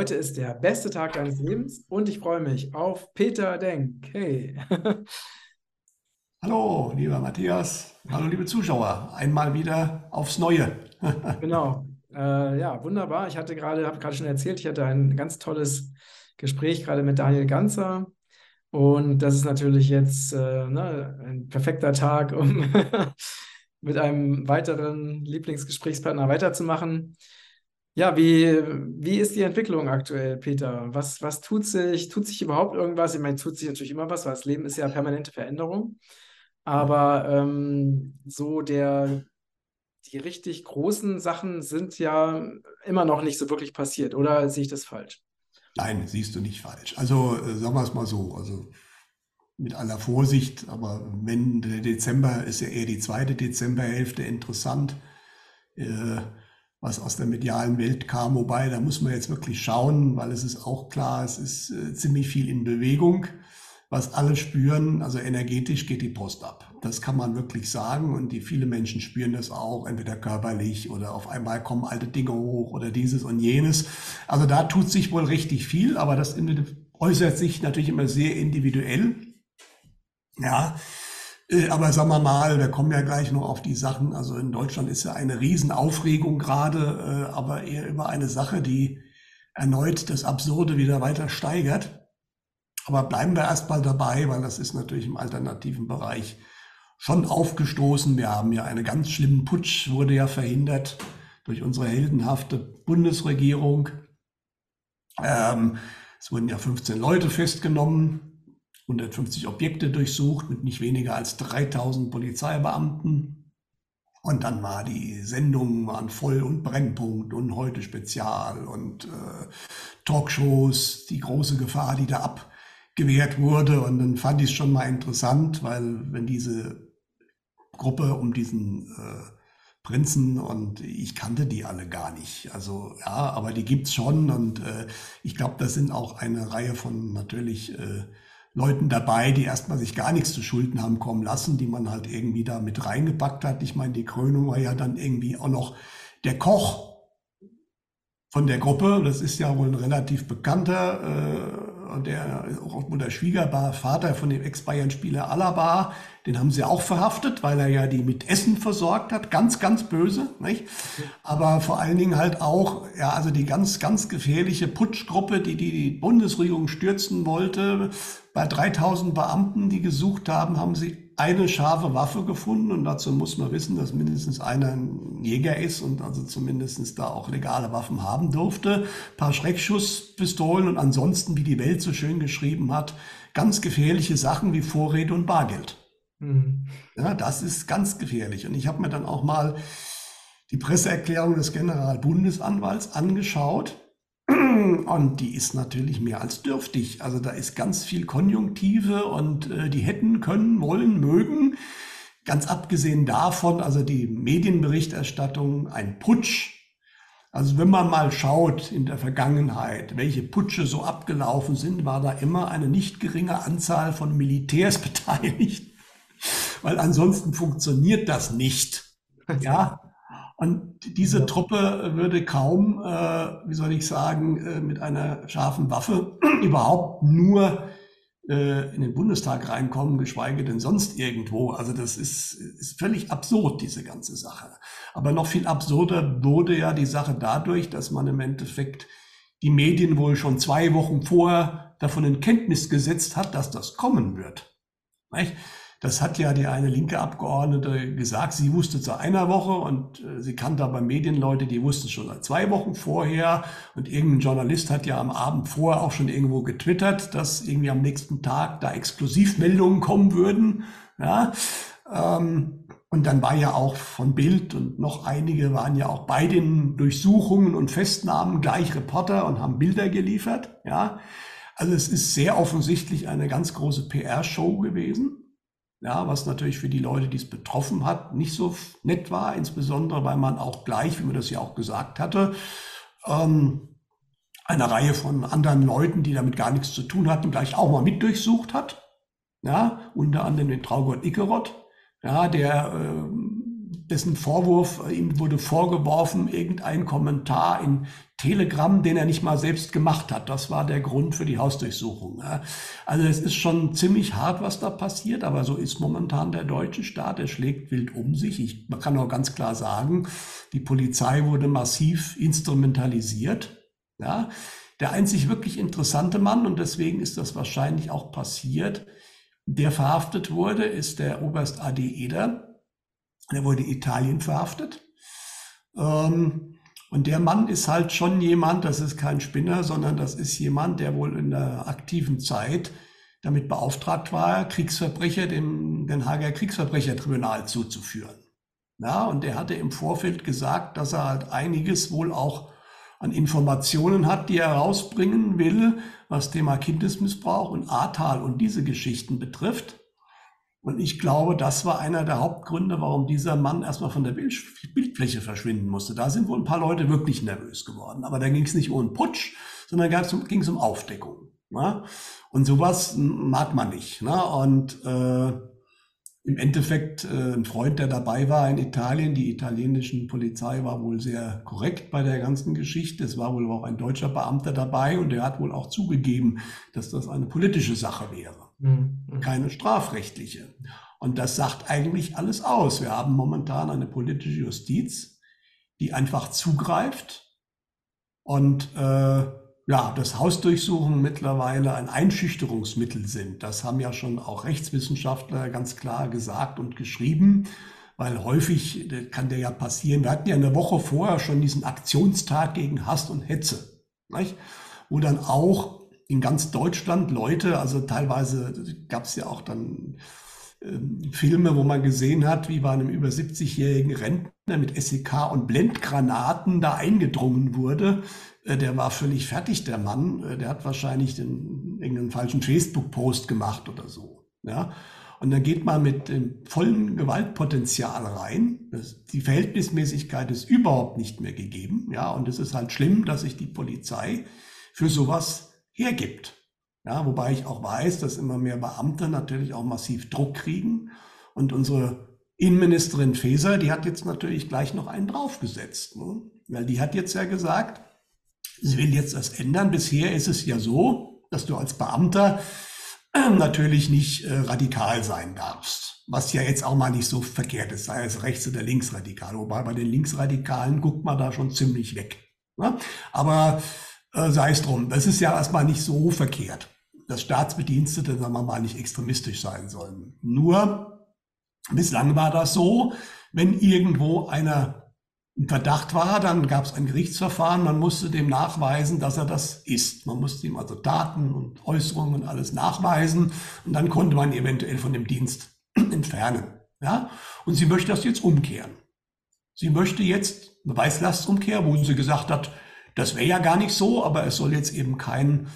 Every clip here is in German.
Heute ist der beste Tag deines Lebens und ich freue mich auf Peter Denk. Hey. Hallo, lieber Matthias. Hallo, liebe Zuschauer. Einmal wieder aufs Neue. Genau. Äh, ja, wunderbar. Ich hatte gerade, habe gerade schon erzählt, ich hatte ein ganz tolles Gespräch gerade mit Daniel Ganzer. Und das ist natürlich jetzt äh, ne, ein perfekter Tag, um mit einem weiteren Lieblingsgesprächspartner weiterzumachen. Ja, wie, wie ist die Entwicklung aktuell, Peter? Was, was tut sich? Tut sich überhaupt irgendwas? Ich meine, tut sich natürlich immer was, weil das Leben ist ja permanente Veränderung. Aber ähm, so der, die richtig großen Sachen sind ja immer noch nicht so wirklich passiert, oder sehe ich das falsch? Nein, siehst du nicht falsch. Also äh, sagen wir es mal so, also mit aller Vorsicht, aber wenn der Dezember ist ja eher die zweite Dezemberhälfte interessant. Äh, was aus der medialen Welt kam. Wobei, da muss man jetzt wirklich schauen, weil es ist auch klar, es ist äh, ziemlich viel in Bewegung. Was alle spüren, also energetisch geht die Post ab. Das kann man wirklich sagen und die viele Menschen spüren das auch, entweder körperlich oder auf einmal kommen alte Dinge hoch oder dieses und jenes. Also da tut sich wohl richtig viel, aber das äußert sich natürlich immer sehr individuell. Ja, aber sagen wir mal, wir kommen ja gleich noch auf die Sachen. Also in Deutschland ist ja eine Riesenaufregung gerade, äh, aber eher über eine Sache, die erneut das Absurde wieder weiter steigert. Aber bleiben wir erstmal dabei, weil das ist natürlich im alternativen Bereich schon aufgestoßen. Wir haben ja einen ganz schlimmen Putsch, wurde ja verhindert durch unsere heldenhafte Bundesregierung. Ähm, es wurden ja 15 Leute festgenommen, 150 Objekte durchsucht mit nicht weniger als 3000 Polizeibeamten. Und dann war die Sendungen waren voll und Brennpunkt und heute Spezial und äh, Talkshows, die große Gefahr, die da abgewehrt wurde. Und dann fand ich es schon mal interessant, weil wenn diese Gruppe um diesen äh, Prinzen und ich kannte die alle gar nicht. Also ja, aber die gibt's schon und äh, ich glaube, das sind auch eine Reihe von natürlich äh, Leuten dabei, die erstmal sich gar nichts zu Schulden haben kommen lassen, die man halt irgendwie da mit reingepackt hat. Ich meine, die Krönung war ja dann irgendwie auch noch der Koch von der Gruppe. Das ist ja wohl ein relativ bekannter, äh, der auch der Schwiegervater von dem Ex-Bayern-Spieler Alaba. Den haben sie auch verhaftet, weil er ja die mit Essen versorgt hat. Ganz, ganz böse, nicht? Aber vor allen Dingen halt auch, ja, also die ganz, ganz gefährliche Putschgruppe, die die, die Bundesregierung stürzen wollte, bei 3000 Beamten, die gesucht haben, haben sie eine scharfe Waffe gefunden. Und dazu muss man wissen, dass mindestens einer ein Jäger ist und also zumindest da auch legale Waffen haben durfte. Ein paar Schreckschusspistolen und ansonsten, wie die Welt so schön geschrieben hat, ganz gefährliche Sachen wie Vorräte und Bargeld. Mhm. Ja, das ist ganz gefährlich. Und ich habe mir dann auch mal die Presseerklärung des Generalbundesanwalts angeschaut. Und die ist natürlich mehr als dürftig. Also da ist ganz viel Konjunktive und äh, die hätten, können, wollen, mögen. Ganz abgesehen davon, also die Medienberichterstattung, ein Putsch. Also wenn man mal schaut in der Vergangenheit, welche Putsche so abgelaufen sind, war da immer eine nicht geringe Anzahl von Militärs beteiligt. Weil ansonsten funktioniert das nicht. Ja, und diese Truppe würde kaum, äh, wie soll ich sagen, äh, mit einer scharfen Waffe überhaupt nur äh, in den Bundestag reinkommen, geschweige denn sonst irgendwo. Also das ist, ist völlig absurd, diese ganze Sache. Aber noch viel absurder wurde ja die Sache dadurch, dass man im Endeffekt die Medien wohl schon zwei Wochen vorher davon in Kenntnis gesetzt hat, dass das kommen wird. Nicht? Das hat ja die eine linke Abgeordnete gesagt. Sie wusste zu einer Woche und äh, sie kannte aber Medienleute, die wussten schon seit zwei Wochen vorher. Und irgendein Journalist hat ja am Abend vorher auch schon irgendwo getwittert, dass irgendwie am nächsten Tag da Exklusivmeldungen kommen würden. Ja, ähm, und dann war ja auch von Bild und noch einige waren ja auch bei den Durchsuchungen und Festnahmen gleich Reporter und haben Bilder geliefert. Ja, also es ist sehr offensichtlich eine ganz große PR-Show gewesen. Ja, was natürlich für die Leute, die es betroffen hat, nicht so nett war, insbesondere weil man auch gleich, wie man das ja auch gesagt hatte, ähm, eine Reihe von anderen Leuten, die damit gar nichts zu tun hatten, gleich auch mal mit durchsucht hat. Ja, unter anderem den Traugott Ickerott, ja, der äh, dessen Vorwurf, ihm wurde vorgeworfen, irgendein Kommentar in Telegram, den er nicht mal selbst gemacht hat. Das war der Grund für die Hausdurchsuchung. Also es ist schon ziemlich hart, was da passiert, aber so ist momentan der deutsche Staat. Er schlägt wild um sich. Ich, man kann auch ganz klar sagen, die Polizei wurde massiv instrumentalisiert. Ja, der einzig wirklich interessante Mann, und deswegen ist das wahrscheinlich auch passiert, der verhaftet wurde, ist der Oberst AD Eder. Der wurde Italien verhaftet. Ähm, und der Mann ist halt schon jemand, das ist kein Spinner, sondern das ist jemand, der wohl in der aktiven Zeit damit beauftragt war, Kriegsverbrecher dem Den Haager Kriegsverbrechertribunal zuzuführen. Ja, und der hatte im Vorfeld gesagt, dass er halt einiges wohl auch an Informationen hat, die er rausbringen will, was Thema Kindesmissbrauch und Ahrtal und diese Geschichten betrifft. Und ich glaube, das war einer der Hauptgründe, warum dieser Mann erstmal von der Bildfläche verschwinden musste. Da sind wohl ein paar Leute wirklich nervös geworden. Aber da ging es nicht um Putsch, sondern ging es um Aufdeckung. Ne? Und sowas mag man nicht. Ne? Und äh, im Endeffekt äh, ein Freund, der dabei war in Italien. Die italienische Polizei war wohl sehr korrekt bei der ganzen Geschichte. Es war wohl auch ein deutscher Beamter dabei und der hat wohl auch zugegeben, dass das eine politische Sache wäre. Keine strafrechtliche. Und das sagt eigentlich alles aus. Wir haben momentan eine politische Justiz, die einfach zugreift und äh, ja, dass Hausdurchsuchungen mittlerweile ein Einschüchterungsmittel sind. Das haben ja schon auch Rechtswissenschaftler ganz klar gesagt und geschrieben, weil häufig kann der ja passieren. Wir hatten ja eine Woche vorher schon diesen Aktionstag gegen Hass und Hetze, nicht? wo dann auch in ganz Deutschland Leute, also teilweise gab es ja auch dann ähm, Filme, wo man gesehen hat, wie bei einem über 70-jährigen Rentner mit SEK und Blendgranaten da eingedrungen wurde äh, der war völlig fertig, der Mann. Äh, der hat wahrscheinlich den, irgendeinen falschen Facebook-Post gemacht oder so. Ja. Und dann geht man mit dem vollen Gewaltpotenzial rein. Das, die Verhältnismäßigkeit ist überhaupt nicht mehr gegeben. Ja, und es ist halt schlimm, dass sich die Polizei für sowas hergibt. Ja, wobei ich auch weiß, dass immer mehr Beamte natürlich auch massiv Druck kriegen. Und unsere Innenministerin Faeser, die hat jetzt natürlich gleich noch einen draufgesetzt. Ne? Weil die hat jetzt ja gesagt, Sie will jetzt das ändern. Bisher ist es ja so, dass du als Beamter äh, natürlich nicht äh, radikal sein darfst. Was ja jetzt auch mal nicht so verkehrt ist, sei es rechts- oder linksradikal. Wobei bei den Linksradikalen guckt man da schon ziemlich weg. Ne? Aber äh, sei es drum, das ist ja erstmal nicht so verkehrt, dass Staatsbedienstete, sagen wir mal, nicht extremistisch sein sollen. Nur bislang war das so, wenn irgendwo einer ein Verdacht war, dann gab es ein Gerichtsverfahren, man musste dem nachweisen, dass er das ist. Man musste ihm also Daten und Äußerungen und alles nachweisen und dann konnte man eventuell von dem Dienst entfernen. Ja? Und sie möchte das jetzt umkehren. Sie möchte jetzt Beweislastumkehr, wo sie gesagt hat, das wäre ja gar nicht so, aber es soll jetzt eben kein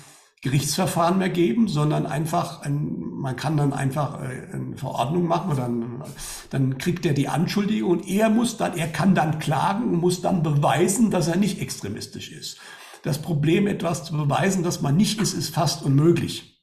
Gerichtsverfahren mehr geben, sondern einfach, ein, man kann dann einfach äh, eine Verordnung machen und dann, dann kriegt er die Anschuldigung und er muss dann, er kann dann klagen und muss dann beweisen, dass er nicht extremistisch ist. Das Problem, etwas zu beweisen, dass man nicht ist, ist fast unmöglich.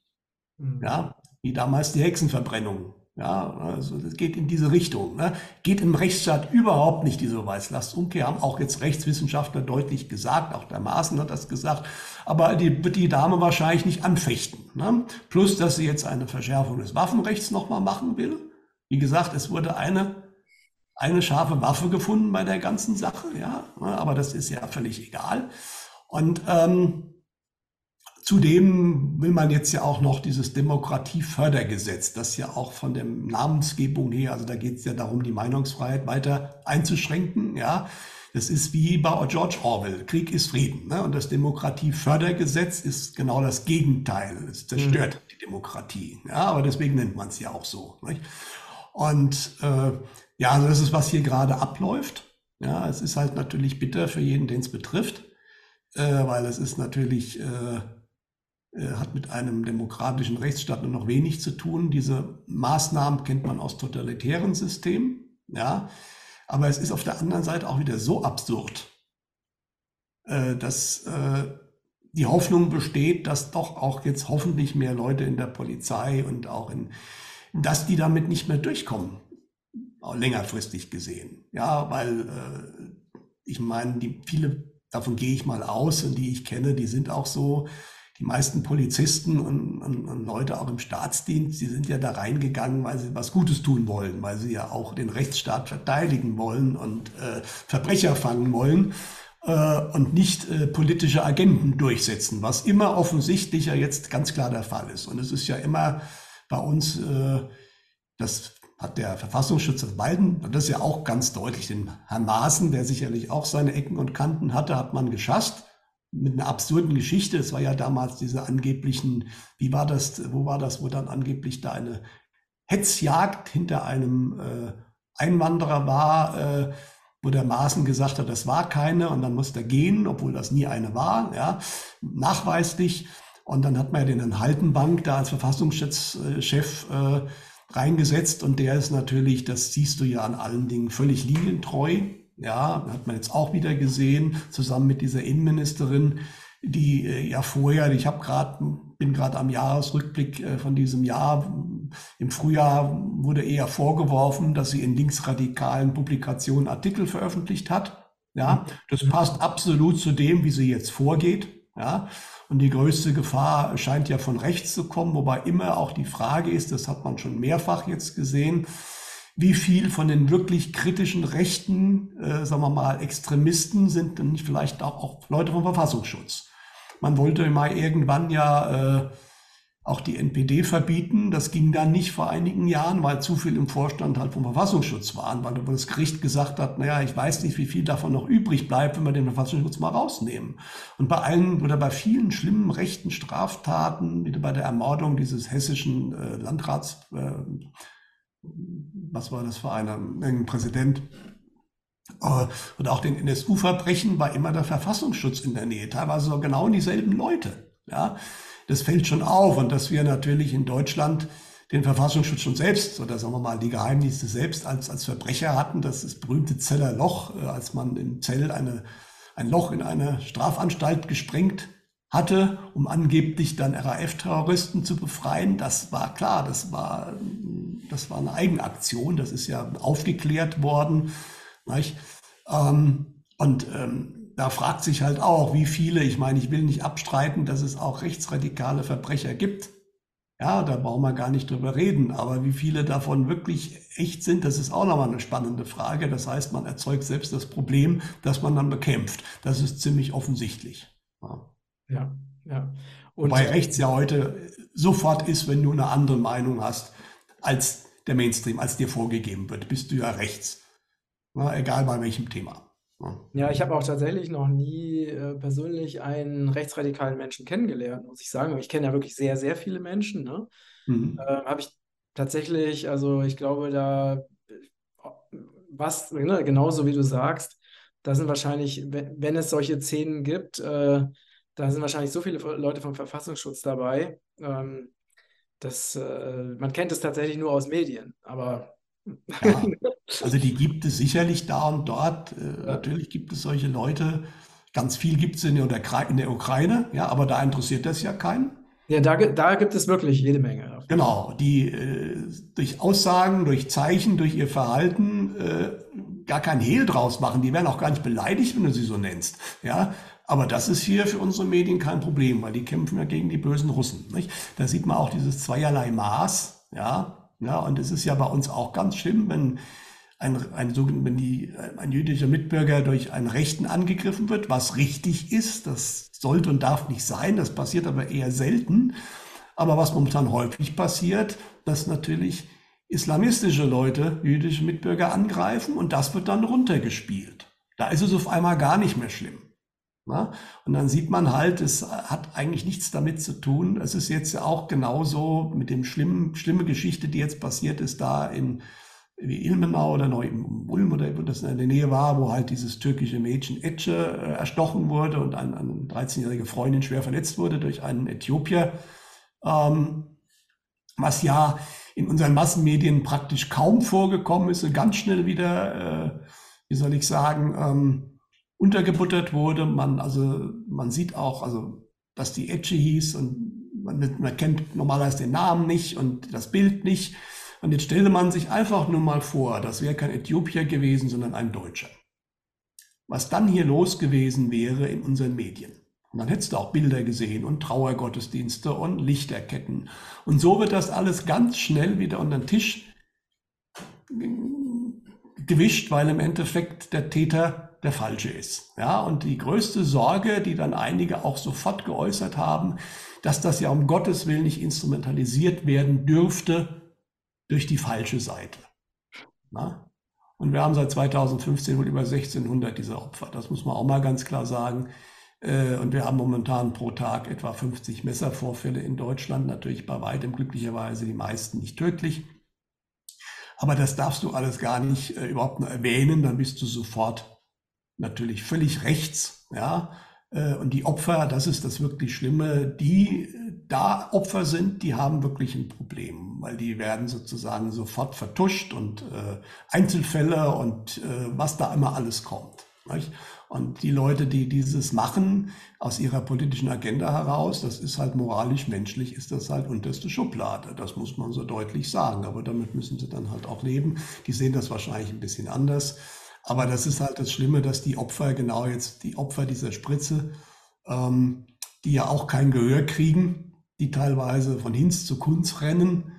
Mhm. Ja, wie damals die Hexenverbrennung. Ja, also das geht in diese Richtung. Ne? Geht im Rechtsstaat überhaupt nicht diese Beweislastumkehr, haben auch jetzt Rechtswissenschaftler deutlich gesagt, auch der Maaßen hat das gesagt, aber die wird die Dame wahrscheinlich nicht anfechten. Ne? Plus, dass sie jetzt eine Verschärfung des Waffenrechts nochmal machen will. Wie gesagt, es wurde eine, eine scharfe Waffe gefunden bei der ganzen Sache, ja, ne? aber das ist ja völlig egal. Und ähm, Zudem will man jetzt ja auch noch dieses Demokratiefördergesetz, das ja auch von der Namensgebung her, also da geht es ja darum, die Meinungsfreiheit weiter einzuschränken, ja. Das ist wie bei George Orwell, Krieg ist Frieden. Ne? Und das Demokratiefördergesetz ist genau das Gegenteil. Es zerstört mhm. die Demokratie. Ja, aber deswegen nennt man es ja auch so. Nicht? Und äh, ja, also das ist, was hier gerade abläuft. Ja, es ist halt natürlich bitter für jeden, den es betrifft, äh, weil es ist natürlich äh, hat mit einem demokratischen Rechtsstaat nur noch wenig zu tun. Diese Maßnahmen kennt man aus totalitären Systemen, ja. Aber es ist auf der anderen Seite auch wieder so absurd, äh, dass äh, die Hoffnung besteht, dass doch auch jetzt hoffentlich mehr Leute in der Polizei und auch in, dass die damit nicht mehr durchkommen. längerfristig gesehen. Ja, weil äh, ich meine, die viele, davon gehe ich mal aus und die ich kenne, die sind auch so, die meisten Polizisten und, und, und, Leute auch im Staatsdienst, die sind ja da reingegangen, weil sie was Gutes tun wollen, weil sie ja auch den Rechtsstaat verteidigen wollen und äh, Verbrecher fangen wollen äh, und nicht äh, politische Agenten durchsetzen, was immer offensichtlich ja jetzt ganz klar der Fall ist. Und es ist ja immer bei uns, äh, das hat der Verfassungsschützer Biden, das ist ja auch ganz deutlich, den Herrn Maaßen, der sicherlich auch seine Ecken und Kanten hatte, hat man geschasst mit einer absurden Geschichte. Es war ja damals diese angeblichen, wie war das, wo war das, wo dann angeblich da eine Hetzjagd hinter einem äh, Einwanderer war, äh, wo der Maaßen gesagt hat, das war keine und dann musste er gehen, obwohl das nie eine war, ja, nachweislich. Und dann hat man ja den Herrn Haltenbank da als Verfassungsschutzchef äh, reingesetzt und der ist natürlich, das siehst du ja an allen Dingen, völlig linientreu. Ja, hat man jetzt auch wieder gesehen, zusammen mit dieser Innenministerin, die äh, ja vorher, ich habe gerade, bin gerade am Jahresrückblick äh, von diesem Jahr, im Frühjahr wurde eher vorgeworfen, dass sie in linksradikalen Publikationen Artikel veröffentlicht hat. Ja, das passt absolut zu dem, wie sie jetzt vorgeht. Ja, und die größte Gefahr scheint ja von rechts zu kommen, wobei immer auch die Frage ist, das hat man schon mehrfach jetzt gesehen, wie viel von den wirklich kritischen rechten, äh, sagen wir mal, Extremisten sind nicht vielleicht auch, auch Leute vom Verfassungsschutz. Man wollte mal irgendwann ja äh, auch die NPD verbieten. Das ging dann nicht vor einigen Jahren, weil zu viel im Vorstand halt vom Verfassungsschutz waren, weil das Gericht gesagt hat, naja, ich weiß nicht, wie viel davon noch übrig bleibt, wenn wir den Verfassungsschutz mal rausnehmen. Und bei allen oder bei vielen schlimmen rechten Straftaten, wie bei der Ermordung dieses hessischen äh, Landrats, äh, was war das für einer, ein Präsident, äh, und auch den NSU-Verbrechen war immer der Verfassungsschutz in der Nähe, teilweise so genau dieselben Leute. Ja, das fällt schon auf und dass wir natürlich in Deutschland den Verfassungsschutz schon selbst oder sagen wir mal die Geheimdienste selbst als, als Verbrecher hatten, das ist berühmte Zeller Loch, äh, als man im Zell eine, ein Loch in eine Strafanstalt gesprengt hatte, um angeblich dann RAF-Terroristen zu befreien. Das war klar, das war, das war eine Eigenaktion, das ist ja aufgeklärt worden. Ähm, und ähm, da fragt sich halt auch, wie viele, ich meine, ich will nicht abstreiten, dass es auch rechtsradikale Verbrecher gibt. Ja, da brauchen wir gar nicht drüber reden. Aber wie viele davon wirklich echt sind, das ist auch nochmal eine spannende Frage. Das heißt, man erzeugt selbst das Problem, das man dann bekämpft. Das ist ziemlich offensichtlich. Ja. Ja, ja. Und Wobei rechts ja heute sofort ist, wenn du eine andere Meinung hast als der Mainstream, als dir vorgegeben wird, bist du ja rechts. Na, egal bei welchem Thema. Ja, ich habe auch tatsächlich noch nie äh, persönlich einen rechtsradikalen Menschen kennengelernt, muss ich sagen. ich kenne ja wirklich sehr, sehr viele Menschen. Ne? Mhm. Äh, habe ich tatsächlich, also ich glaube, da, was, ne, genauso wie du sagst, da sind wahrscheinlich, wenn, wenn es solche Szenen gibt, äh, da sind wahrscheinlich so viele Leute vom Verfassungsschutz dabei. Ähm, dass, äh, man kennt es tatsächlich nur aus Medien, aber. Ja, also die gibt es sicherlich da und dort. Äh, ja. Natürlich gibt es solche Leute. Ganz viel gibt es in, in der Ukraine, ja, aber da interessiert das ja keinen. Ja, da, da gibt es wirklich jede Menge. Genau, die äh, durch Aussagen, durch Zeichen, durch ihr Verhalten äh, gar kein Hehl draus machen. Die werden auch gar nicht beleidigt, wenn du sie so nennst. Ja, aber das ist hier für unsere Medien kein Problem, weil die kämpfen ja gegen die bösen Russen. Nicht? Da sieht man auch dieses zweierlei Maß. Ja, ja, und es ist ja bei uns auch ganz schlimm, wenn ein, ein, wenn die, ein jüdischer Mitbürger durch einen Rechten angegriffen wird, was richtig ist. Das sollte und darf nicht sein. Das passiert aber eher selten. Aber was momentan häufig passiert, dass natürlich islamistische Leute jüdische Mitbürger angreifen und das wird dann runtergespielt. Da ist es auf einmal gar nicht mehr schlimm. Na? Und dann sieht man halt, es hat eigentlich nichts damit zu tun. Es ist jetzt auch genauso mit dem schlimmen, schlimme Geschichte, die jetzt passiert ist, da in wie Ilmenau oder neu Ulm oder wo das in der Nähe war, wo halt dieses türkische Mädchen Etche äh, erstochen wurde und eine, eine 13-jährige Freundin schwer verletzt wurde durch einen Äthiopier. Ähm, was ja in unseren Massenmedien praktisch kaum vorgekommen ist und ganz schnell wieder, äh, wie soll ich sagen, ähm, untergebuttert wurde. Man, also, man sieht auch, also, dass die Etche hieß und man, man kennt normalerweise den Namen nicht und das Bild nicht. Und jetzt stelle man sich einfach nur mal vor, das wäre kein Äthiopier gewesen, sondern ein Deutscher. Was dann hier los gewesen wäre in unseren Medien. Und dann hättest du auch Bilder gesehen und Trauergottesdienste und Lichterketten. Und so wird das alles ganz schnell wieder unter den Tisch gewischt, weil im Endeffekt der Täter der falsche ist. Ja, und die größte Sorge, die dann einige auch sofort geäußert haben, dass das ja um Gottes Willen nicht instrumentalisiert werden dürfte durch die falsche Seite. Na? Und wir haben seit 2015 wohl über 1600 dieser Opfer. Das muss man auch mal ganz klar sagen. Äh, und wir haben momentan pro Tag etwa 50 Messervorfälle in Deutschland. Natürlich bei weitem glücklicherweise die meisten nicht tödlich. Aber das darfst du alles gar nicht äh, überhaupt nur erwähnen. Dann bist du sofort natürlich völlig rechts. Ja, äh, und die Opfer, das ist das wirklich Schlimme, die da Opfer sind, die haben wirklich ein Problem, weil die werden sozusagen sofort vertuscht und äh, Einzelfälle und äh, was da immer alles kommt. Nicht? Und die Leute, die dieses machen aus ihrer politischen Agenda heraus, das ist halt moralisch, menschlich, ist das halt unterste Schublade. Das muss man so deutlich sagen. Aber damit müssen sie dann halt auch leben. Die sehen das wahrscheinlich ein bisschen anders. Aber das ist halt das Schlimme, dass die Opfer, genau jetzt die Opfer dieser Spritze, ähm, die ja auch kein Gehör kriegen, die teilweise von Hinz zu Kunz rennen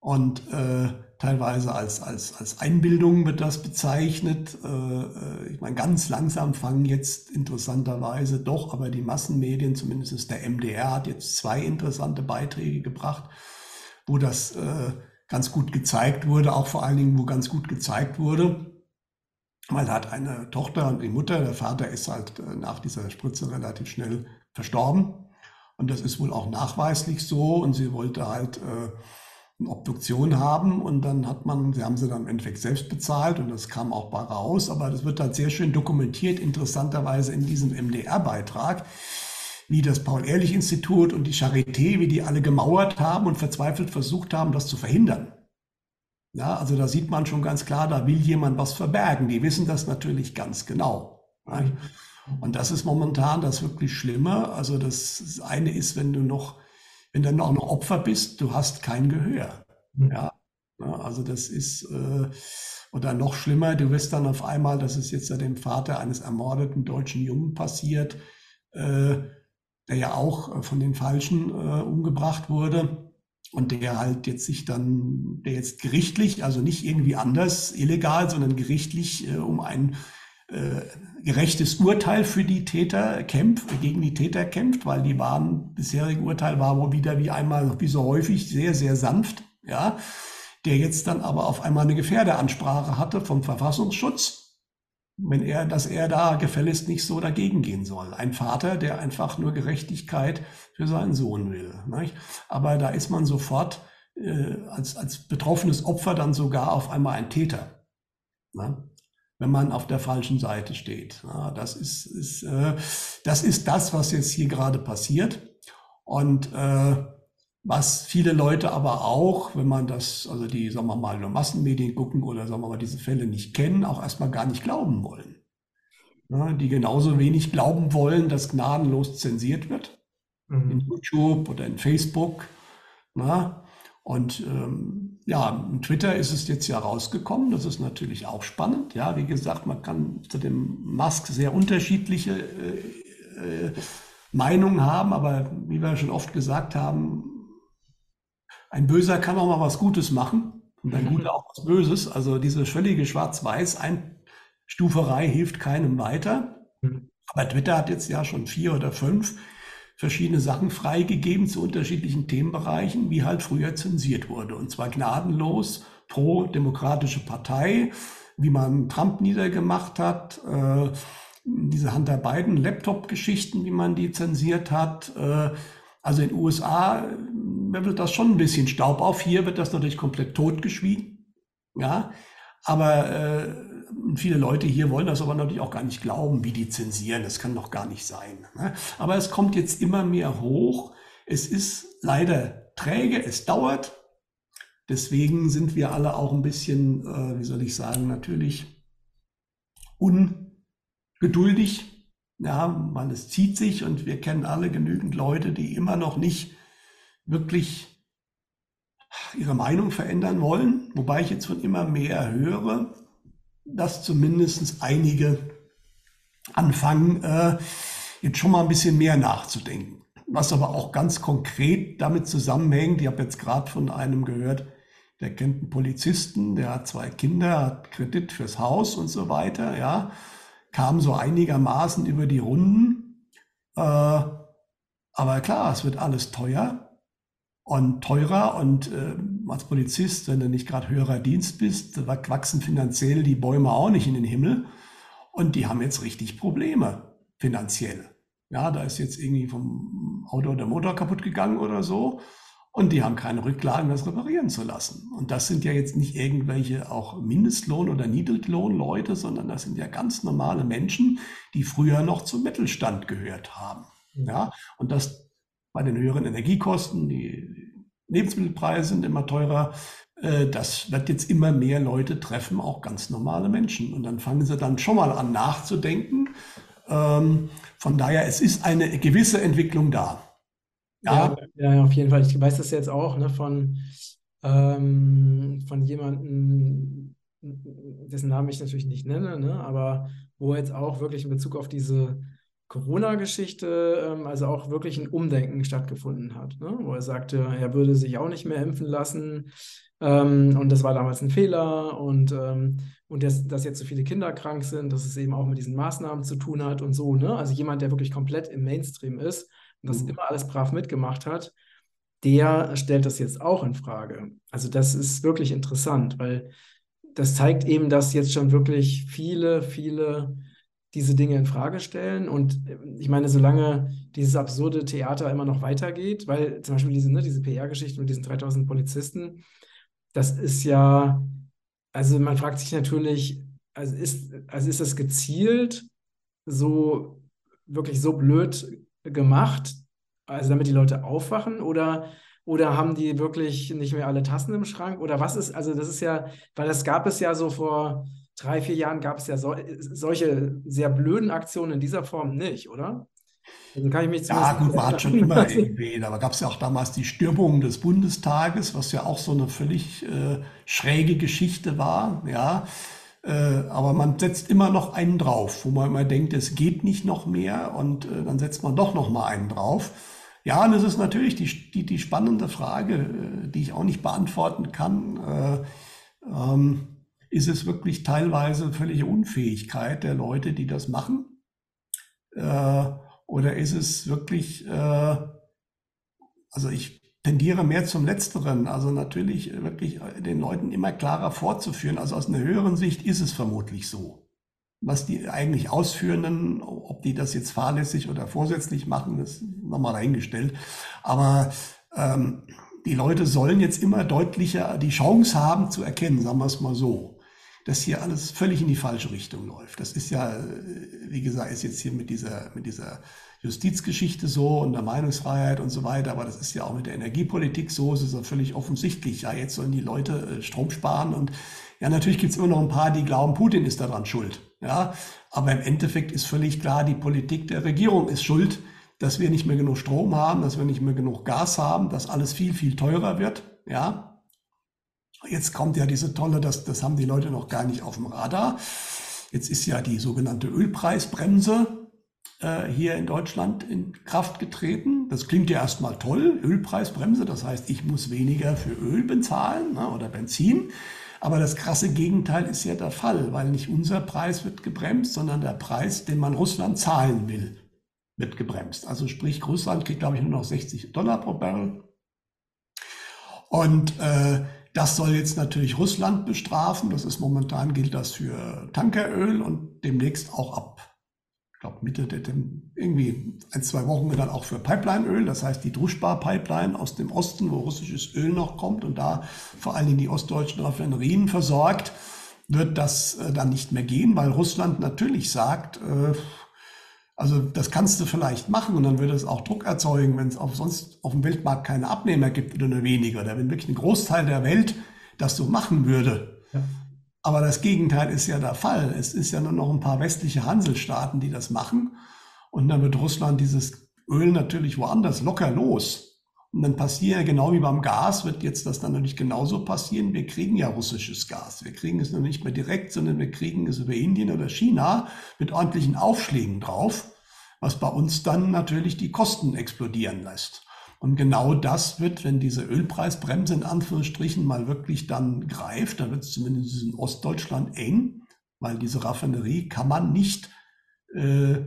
und äh, teilweise als, als, als Einbildung wird das bezeichnet. Äh, äh, ich meine, ganz langsam fangen jetzt interessanterweise doch, aber die Massenmedien, zumindest der MDR, hat jetzt zwei interessante Beiträge gebracht, wo das äh, ganz gut gezeigt wurde, auch vor allen Dingen, wo ganz gut gezeigt wurde, weil hat eine Tochter und die Mutter, der Vater ist halt äh, nach dieser Spritze relativ schnell verstorben. Und das ist wohl auch nachweislich so. Und sie wollte halt äh, eine Obduktion haben und dann hat man, sie haben sie dann im Endeffekt selbst bezahlt und das kam auch bei raus, aber das wird halt sehr schön dokumentiert, interessanterweise in diesem MDR-Beitrag, wie das Paul-Ehrlich-Institut und die Charité, wie die alle gemauert haben und verzweifelt versucht haben, das zu verhindern. Ja, also da sieht man schon ganz klar, da will jemand was verbergen. Die wissen das natürlich ganz genau. Und das ist momentan das wirklich Schlimme. Also das eine ist, wenn du noch, wenn du noch Opfer bist, du hast kein Gehör. Mhm. Ja, also das ist, äh, oder noch schlimmer, du wirst dann auf einmal, das ist jetzt ja dem Vater eines ermordeten deutschen Jungen passiert, äh, der ja auch von den Falschen äh, umgebracht wurde und der halt jetzt sich dann, der jetzt gerichtlich, also nicht irgendwie anders illegal, sondern gerichtlich äh, um ein äh, gerechtes Urteil für die Täter kämpft, gegen die Täter kämpft, weil die waren, bisherige Urteil war wohl wieder wie einmal, wie so häufig, sehr, sehr sanft, ja, der jetzt dann aber auf einmal eine Gefährderansprache hatte vom Verfassungsschutz wenn er, dass er da gefälligst nicht so dagegen gehen soll. Ein Vater, der einfach nur Gerechtigkeit für seinen Sohn will. Nicht? Aber da ist man sofort äh, als, als betroffenes Opfer dann sogar auf einmal ein Täter. Ne? wenn man auf der falschen Seite steht. Ja, das, ist, ist, äh, das ist das, was jetzt hier gerade passiert. Und äh, was viele Leute aber auch, wenn man das, also die, sagen wir mal, nur Massenmedien gucken oder sagen wir mal, diese Fälle nicht kennen, auch erstmal gar nicht glauben wollen. Ja, die genauso wenig glauben wollen, dass gnadenlos zensiert wird. Mhm. In YouTube oder in Facebook. Na? Und ähm, ja, in Twitter ist es jetzt ja rausgekommen. Das ist natürlich auch spannend. Ja, wie gesagt, man kann zu dem Musk sehr unterschiedliche äh, äh, Meinungen haben, aber wie wir schon oft gesagt haben, ein Böser kann auch mal was Gutes machen und ein Guter auch was Böses. Also diese völlige Schwarz-Weiß-Einstuferei hilft keinem weiter. Mhm. Aber Twitter hat jetzt ja schon vier oder fünf verschiedene Sachen freigegeben zu unterschiedlichen Themenbereichen, wie halt früher zensiert wurde. Und zwar gnadenlos pro demokratische Partei, wie man Trump niedergemacht hat, äh, diese Hunter Biden Laptop-Geschichten, wie man die zensiert hat. Äh, also in den USA wirbelt das schon ein bisschen Staub auf. Hier wird das natürlich komplett totgeschwiegen. Ja, aber äh, viele Leute hier wollen das aber natürlich auch gar nicht glauben, wie die zensieren. Das kann doch gar nicht sein. Ne? Aber es kommt jetzt immer mehr hoch. Es ist leider träge, es dauert. Deswegen sind wir alle auch ein bisschen, äh, wie soll ich sagen, natürlich ungeduldig. Ja, weil es zieht sich und wir kennen alle genügend Leute, die immer noch nicht wirklich ihre Meinung verändern wollen, wobei ich jetzt von immer mehr höre, dass zumindest einige anfangen, äh, jetzt schon mal ein bisschen mehr nachzudenken. Was aber auch ganz konkret damit zusammenhängt, ich habe jetzt gerade von einem gehört, der kennt einen Polizisten, der hat zwei Kinder, hat Kredit fürs Haus und so weiter, ja, kam so einigermaßen über die Runden. Äh, aber klar, es wird alles teuer und teurer und äh, als Polizist, wenn du nicht gerade höherer Dienst bist, wachsen finanziell die Bäume auch nicht in den Himmel und die haben jetzt richtig Probleme finanziell. Ja, da ist jetzt irgendwie vom Auto der Motor kaputt gegangen oder so. Und die haben keine Rücklagen, das reparieren zu lassen. Und das sind ja jetzt nicht irgendwelche auch Mindestlohn- oder Niedriglohnleute, sondern das sind ja ganz normale Menschen, die früher noch zum Mittelstand gehört haben. Mhm. Ja, und das bei den höheren Energiekosten, die Lebensmittelpreise sind immer teurer, äh, das wird jetzt immer mehr Leute treffen, auch ganz normale Menschen. Und dann fangen sie dann schon mal an nachzudenken. Ähm, von daher, es ist eine gewisse Entwicklung da. Ja, ja, auf jeden Fall. Ich weiß das jetzt auch ne, von, ähm, von jemandem, dessen Namen ich natürlich nicht nenne, ne, aber wo jetzt auch wirklich in Bezug auf diese Corona-Geschichte, ähm, also auch wirklich ein Umdenken stattgefunden hat, ne, wo er sagte, er würde sich auch nicht mehr impfen lassen. Ähm, und das war damals ein Fehler und, ähm, und das, dass jetzt so viele Kinder krank sind, dass es eben auch mit diesen Maßnahmen zu tun hat und so. Ne? Also jemand, der wirklich komplett im Mainstream ist und das mhm. immer alles brav mitgemacht hat, der stellt das jetzt auch in Frage. Also das ist wirklich interessant, weil das zeigt eben, dass jetzt schon wirklich viele, viele diese Dinge in Frage stellen. Und äh, ich meine, solange dieses absurde Theater immer noch weitergeht, weil zum Beispiel diese, ne, diese PR-Geschichte mit diesen 3000 Polizisten, das ist ja, also man fragt sich natürlich, also ist, also ist das gezielt so wirklich so blöd gemacht, also damit die Leute aufwachen oder oder haben die wirklich nicht mehr alle Tassen im Schrank? Oder was ist, also das ist ja, weil das gab es ja so vor drei, vier Jahren, gab es ja so, solche sehr blöden Aktionen in dieser Form nicht, oder? Dann kann ich mich ja, gut, man hat schon immer irgendwie, da gab es ja auch damals die Stürmung des Bundestages, was ja auch so eine völlig äh, schräge Geschichte war, ja. Äh, aber man setzt immer noch einen drauf, wo man immer denkt, es geht nicht noch mehr und äh, dann setzt man doch noch mal einen drauf. Ja, und das ist natürlich die, die, die spannende Frage, äh, die ich auch nicht beantworten kann. Äh, ähm, ist es wirklich teilweise völlige Unfähigkeit der Leute, die das machen? Oder ist es wirklich, also ich tendiere mehr zum Letzteren, also natürlich wirklich den Leuten immer klarer vorzuführen. Also aus einer höheren Sicht ist es vermutlich so. Was die eigentlich Ausführenden, ob die das jetzt fahrlässig oder vorsätzlich machen, ist nochmal dahingestellt. Aber ähm, die Leute sollen jetzt immer deutlicher die Chance haben zu erkennen, sagen wir es mal so, dass hier alles völlig in die falsche Richtung läuft. Das ist ja, wie gesagt, ist jetzt hier mit dieser, mit dieser Justizgeschichte so und der Meinungsfreiheit und so weiter, aber das ist ja auch mit der Energiepolitik so, es ist ja völlig offensichtlich. Ja, jetzt sollen die Leute äh, Strom sparen und ja, natürlich gibt es immer noch ein paar, die glauben, Putin ist daran schuld. Ja, aber im Endeffekt ist völlig klar, die Politik der Regierung ist schuld, dass wir nicht mehr genug Strom haben, dass wir nicht mehr genug Gas haben, dass alles viel, viel teurer wird. Ja, Jetzt kommt ja diese tolle, das, das haben die Leute noch gar nicht auf dem Radar. Jetzt ist ja die sogenannte Ölpreisbremse äh, hier in Deutschland in Kraft getreten. Das klingt ja erstmal toll, Ölpreisbremse, das heißt, ich muss weniger für Öl bezahlen ne, oder Benzin. Aber das krasse Gegenteil ist ja der Fall, weil nicht unser Preis wird gebremst, sondern der Preis, den man Russland zahlen will, wird gebremst. Also sprich, Russland kriegt, glaube ich, nur noch 60 Dollar pro Barrel. Und äh, das soll jetzt natürlich Russland bestrafen. Das ist momentan gilt das für Tankeröl und demnächst auch ab, ich glaube Mitte der, irgendwie ein, zwei Wochen dann auch für Pipelineöl. Das heißt die Druschbar-Pipeline aus dem Osten, wo russisches Öl noch kommt und da vor allen Dingen die ostdeutschen Raffinerien versorgt, wird das äh, dann nicht mehr gehen, weil Russland natürlich sagt, äh, also das kannst du vielleicht machen und dann würde es auch Druck erzeugen, wenn es auf sonst auf dem Weltmarkt keine Abnehmer gibt oder nur weniger. Oder wenn wirklich ein Großteil der Welt das so machen würde. Ja. Aber das Gegenteil ist ja der Fall. Es ist ja nur noch ein paar westliche Hanselstaaten, die das machen. Und dann wird Russland dieses Öl natürlich woanders locker los. Und dann passiert, genau wie beim Gas, wird jetzt das dann natürlich genauso passieren. Wir kriegen ja russisches Gas. Wir kriegen es noch nicht mehr direkt, sondern wir kriegen es über Indien oder China mit ordentlichen Aufschlägen drauf, was bei uns dann natürlich die Kosten explodieren lässt. Und genau das wird, wenn diese Ölpreisbremse in Anführungsstrichen mal wirklich dann greift, dann wird es zumindest in Ostdeutschland eng, weil diese Raffinerie kann man nicht äh,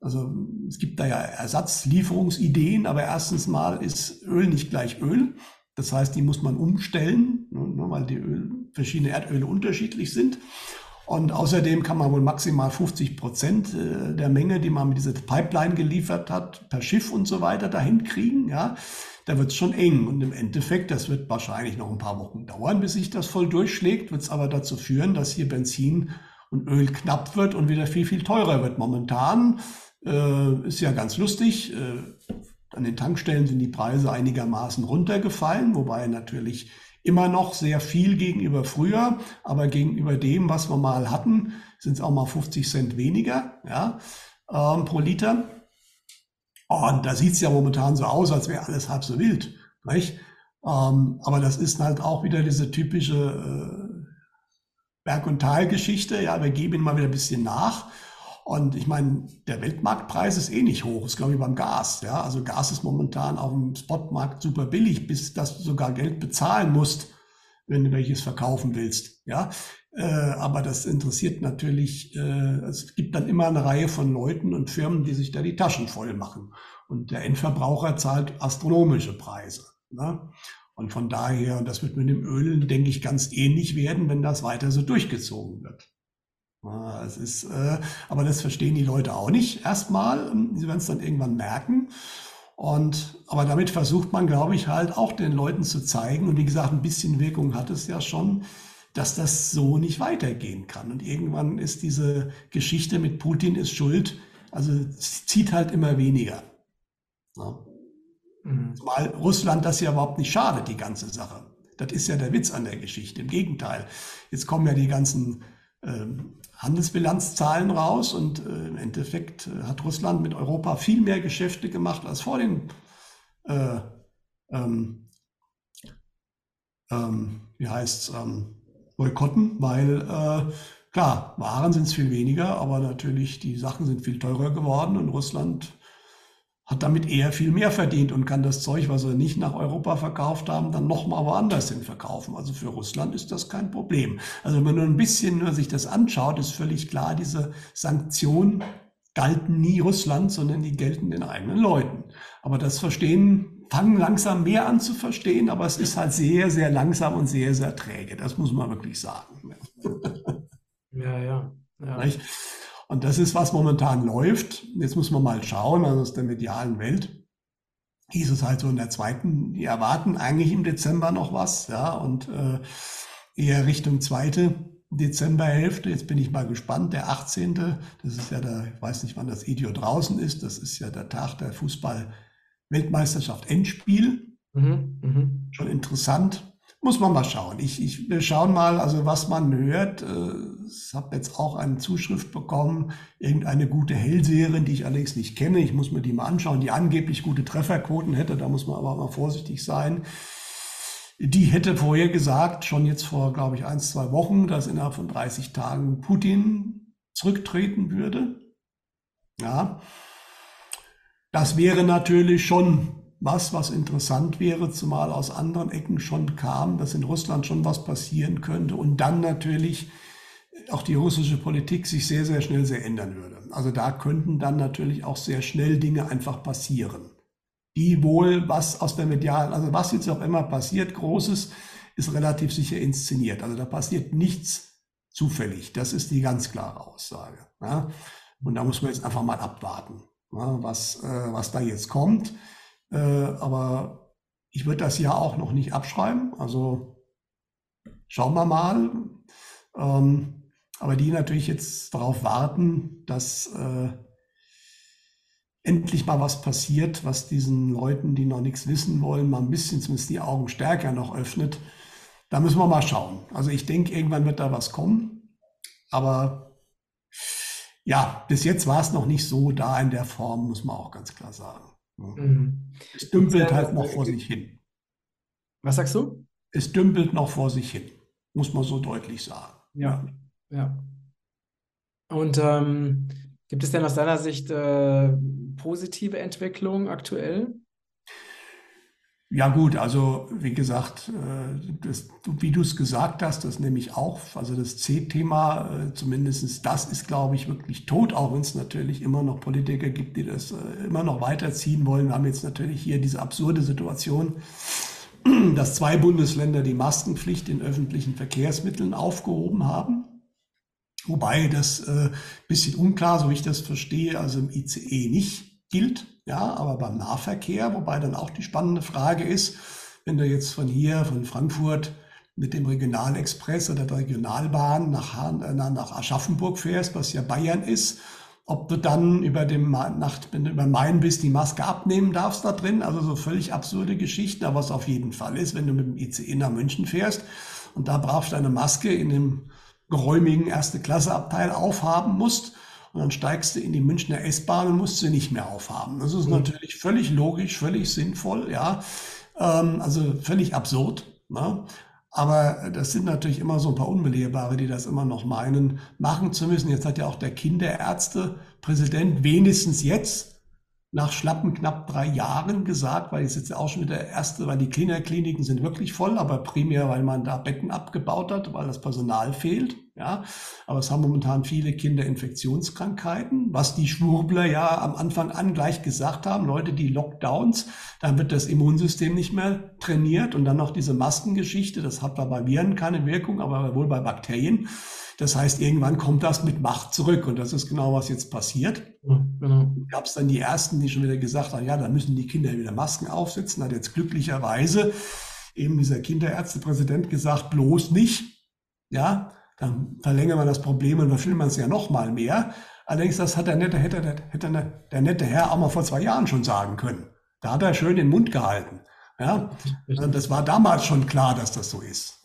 also es gibt da ja Ersatzlieferungsideen, aber erstens mal ist Öl nicht gleich Öl. Das heißt, die muss man umstellen, ne, weil die Öl, verschiedene Erdöle unterschiedlich sind. Und außerdem kann man wohl maximal 50 Prozent äh, der Menge, die man mit dieser Pipeline geliefert hat, per Schiff und so weiter dahin kriegen. Ja, da wird es schon eng. Und im Endeffekt, das wird wahrscheinlich noch ein paar Wochen dauern, bis sich das voll durchschlägt, wird es aber dazu führen, dass hier Benzin und Öl knapp wird und wieder viel, viel teurer wird. Momentan äh, ist ja ganz lustig. Äh, an den Tankstellen sind die Preise einigermaßen runtergefallen, wobei natürlich immer noch sehr viel gegenüber früher, aber gegenüber dem, was wir mal hatten, sind es auch mal 50 Cent weniger ja, ähm, pro Liter. Und da sieht es ja momentan so aus, als wäre alles halb so wild. Nicht? Ähm, aber das ist halt auch wieder diese typische äh, Berg- und Talgeschichte. Ja, wir geben mal wieder ein bisschen nach. Und ich meine, der Weltmarktpreis ist eh nicht hoch, ist glaube ich beim Gas. Ja, also Gas ist momentan auf dem Spotmarkt super billig, bis dass du sogar Geld bezahlen musst, wenn du welches verkaufen willst. Ja, äh, aber das interessiert natürlich. Äh, es gibt dann immer eine Reihe von Leuten und Firmen, die sich da die Taschen voll machen. Und der Endverbraucher zahlt astronomische Preise. Ne? Und von daher, und das wird mit dem Öl, denke ich, ganz ähnlich werden, wenn das weiter so durchgezogen wird. Es ist, äh, aber das verstehen die Leute auch nicht erstmal. Sie werden es dann irgendwann merken. Und, aber damit versucht man, glaube ich, halt auch den Leuten zu zeigen, und wie gesagt, ein bisschen Wirkung hat es ja schon, dass das so nicht weitergehen kann. Und irgendwann ist diese Geschichte mit Putin ist schuld, also es zieht halt immer weniger. Ja. Mhm. Weil Russland das ja überhaupt nicht schadet, die ganze Sache. Das ist ja der Witz an der Geschichte. Im Gegenteil. Jetzt kommen ja die ganzen ähm, Handelsbilanzzahlen raus und äh, im Endeffekt äh, hat Russland mit Europa viel mehr Geschäfte gemacht als vor den äh, ähm, ähm, wie heißt ähm, Boykotten, weil äh, klar, Waren sind es viel weniger, aber natürlich die Sachen sind viel teurer geworden und Russland hat damit eher viel mehr verdient und kann das Zeug, was sie nicht nach Europa verkauft haben, dann nochmal woanders hin verkaufen. Also für Russland ist das kein Problem. Also wenn man nur ein bisschen nur sich das anschaut, ist völlig klar, diese Sanktionen galten nie Russland, sondern die gelten den eigenen Leuten. Aber das Verstehen, fangen langsam mehr an zu verstehen, aber es ist halt sehr, sehr langsam und sehr, sehr träge. Das muss man wirklich sagen. Ja, ja. ja. Und das ist, was momentan läuft. Jetzt muss man mal schauen, also aus der medialen Welt hieß es halt so in der zweiten, die erwarten eigentlich im Dezember noch was, ja, und äh, eher Richtung zweite Dezemberhälfte. Jetzt bin ich mal gespannt. Der 18. Das ist ja der, ich weiß nicht, wann das Video draußen ist. Das ist ja der Tag der Fußball-Weltmeisterschaft Endspiel. Mhm, mh. Schon interessant. Muss man mal schauen. Ich, ich, wir schauen mal, also was man hört. Äh, ich habe jetzt auch eine Zuschrift bekommen, irgendeine gute Hellseherin, die ich allerdings nicht kenne. Ich muss mir die mal anschauen, die angeblich gute Trefferquoten hätte. Da muss man aber mal vorsichtig sein. Die hätte vorher gesagt, schon jetzt vor, glaube ich, ein, zwei Wochen, dass innerhalb von 30 Tagen Putin zurücktreten würde. Ja. Das wäre natürlich schon was, was interessant wäre, zumal aus anderen Ecken schon kam, dass in Russland schon was passieren könnte und dann natürlich auch die russische Politik sich sehr, sehr schnell sehr ändern würde. Also da könnten dann natürlich auch sehr schnell Dinge einfach passieren, die wohl was aus der medialen, also was jetzt auch immer passiert, Großes, ist relativ sicher inszeniert. Also da passiert nichts zufällig. Das ist die ganz klare Aussage. Ja? Und da muss man jetzt einfach mal abwarten, ja, was, äh, was da jetzt kommt. Äh, aber ich würde das ja auch noch nicht abschreiben. Also schauen wir mal. Ähm, aber die natürlich jetzt darauf warten, dass äh, endlich mal was passiert, was diesen Leuten, die noch nichts wissen wollen, mal ein bisschen zumindest die Augen stärker noch öffnet. Da müssen wir mal schauen. Also ich denke, irgendwann wird da was kommen. Aber ja, bis jetzt war es noch nicht so da in der Form, muss man auch ganz klar sagen. Mhm. Es dümpelt halt noch vor sich hin. Was sagst du? Es dümpelt noch vor sich hin, muss man so deutlich sagen. Ja, ja. Und ähm, gibt es denn aus deiner Sicht äh, positive Entwicklungen aktuell? Ja gut, also wie gesagt, äh, das, wie du es gesagt hast, das nehme ich auch. Also das C-Thema, äh, zumindest das ist, glaube ich, wirklich tot, auch wenn es natürlich immer noch Politiker gibt, die das äh, immer noch weiterziehen wollen. Wir haben jetzt natürlich hier diese absurde Situation, dass zwei Bundesländer die Maskenpflicht in öffentlichen Verkehrsmitteln aufgehoben haben. Wobei das äh, bisschen unklar, so wie ich das verstehe, also im ICE nicht gilt. Ja, aber beim Nahverkehr, wobei dann auch die spannende Frage ist, wenn du jetzt von hier, von Frankfurt mit dem Regionalexpress oder der Regionalbahn nach, äh, nach Aschaffenburg fährst, was ja Bayern ist, ob du dann über dem nach, wenn du über Main bist, die Maske abnehmen darfst da drin. Also so völlig absurde Geschichten. Aber was auf jeden Fall ist, wenn du mit dem ICE nach München fährst und da brauchst du eine Maske in dem geräumigen erste Klasse Abteil aufhaben musst, und dann steigst du in die Münchner S-Bahn und musst sie nicht mehr aufhaben. Das ist mhm. natürlich völlig logisch, völlig sinnvoll, ja. Ähm, also völlig absurd. Ne? Aber das sind natürlich immer so ein paar Unbelehrbare, die das immer noch meinen, machen zu müssen. Jetzt hat ja auch der Kinderärztepräsident wenigstens jetzt nach schlappen knapp drei Jahren gesagt, weil es jetzt auch schon wieder der erste, weil die Kinderkliniken sind wirklich voll, aber primär, weil man da Betten abgebaut hat, weil das Personal fehlt. Ja, aber es haben momentan viele Kinder Infektionskrankheiten, was die Schwurbler ja am Anfang an gleich gesagt haben, Leute, die Lockdowns, dann wird das Immunsystem nicht mehr trainiert und dann noch diese Maskengeschichte, das hat da bei Viren keine Wirkung, aber wohl bei Bakterien. Das heißt, irgendwann kommt das mit Macht zurück und das ist genau, was jetzt passiert. Ja, genau. Gab es dann die Ersten, die schon wieder gesagt haben, ja, da müssen die Kinder wieder Masken aufsetzen, hat jetzt glücklicherweise eben dieser Kinderärztepräsident gesagt, bloß nicht. Ja, dann verlängern wir das Problem und wir es ja noch mal mehr. Allerdings, das hat der nette, hätte, hätte der nette Herr auch mal vor zwei Jahren schon sagen können. Da hat er schön den Mund gehalten. Ja, das war damals schon klar, dass das so ist.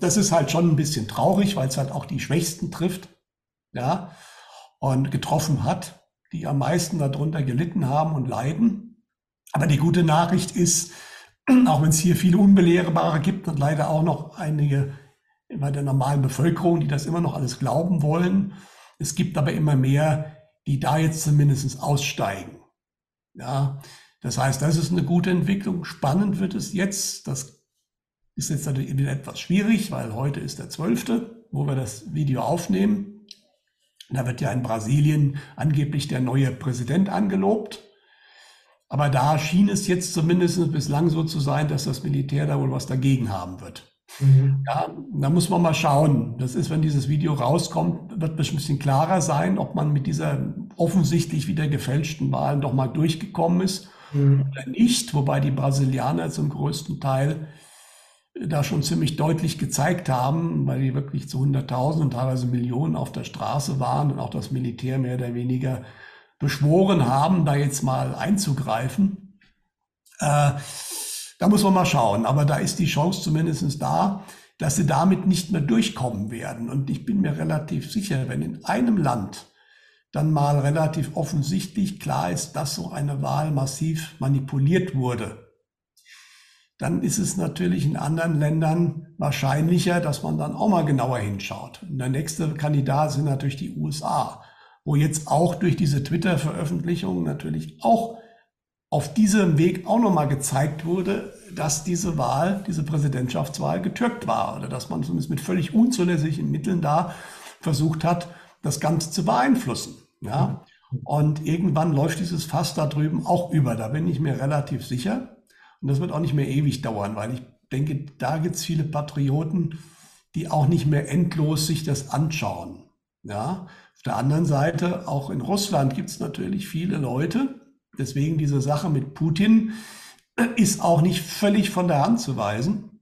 Das ist halt schon ein bisschen traurig, weil es halt auch die Schwächsten trifft, ja, und getroffen hat, die am meisten darunter gelitten haben und leiden. Aber die gute Nachricht ist, auch wenn es hier viele Unbelehrbare gibt und leider auch noch einige bei der normalen Bevölkerung, die das immer noch alles glauben wollen. Es gibt aber immer mehr, die da jetzt zumindest aussteigen. Ja, das heißt, das ist eine gute Entwicklung. Spannend wird es jetzt. Das ist jetzt natürlich wieder etwas schwierig, weil heute ist der 12., wo wir das Video aufnehmen. Da wird ja in Brasilien angeblich der neue Präsident angelobt. Aber da schien es jetzt zumindest bislang so zu sein, dass das Militär da wohl was dagegen haben wird. Mhm. Ja, da muss man mal schauen. Das ist, wenn dieses Video rauskommt, wird es ein bisschen klarer sein, ob man mit dieser offensichtlich wieder gefälschten Wahl doch mal durchgekommen ist mhm. oder nicht. Wobei die Brasilianer zum größten Teil da schon ziemlich deutlich gezeigt haben, weil die wirklich zu Hunderttausenden, teilweise Millionen auf der Straße waren und auch das Militär mehr oder weniger beschworen haben, da jetzt mal einzugreifen. Äh, da muss man mal schauen. Aber da ist die Chance zumindest da, dass sie damit nicht mehr durchkommen werden. Und ich bin mir relativ sicher, wenn in einem Land dann mal relativ offensichtlich klar ist, dass so eine Wahl massiv manipuliert wurde, dann ist es natürlich in anderen Ländern wahrscheinlicher, dass man dann auch mal genauer hinschaut. Und der nächste Kandidat sind natürlich die USA, wo jetzt auch durch diese Twitter-Veröffentlichungen natürlich auch auf diesem Weg auch nochmal gezeigt wurde, dass diese Wahl, diese Präsidentschaftswahl getürkt war oder dass man zumindest mit völlig unzulässigen Mitteln da versucht hat, das Ganze zu beeinflussen. Ja? Und irgendwann läuft dieses Fass da drüben auch über. Da bin ich mir relativ sicher. Und das wird auch nicht mehr ewig dauern, weil ich denke, da gibt es viele Patrioten, die auch nicht mehr endlos sich das anschauen. Ja? Auf der anderen Seite, auch in Russland gibt es natürlich viele Leute, Deswegen diese Sache mit Putin ist auch nicht völlig von der Hand zu weisen.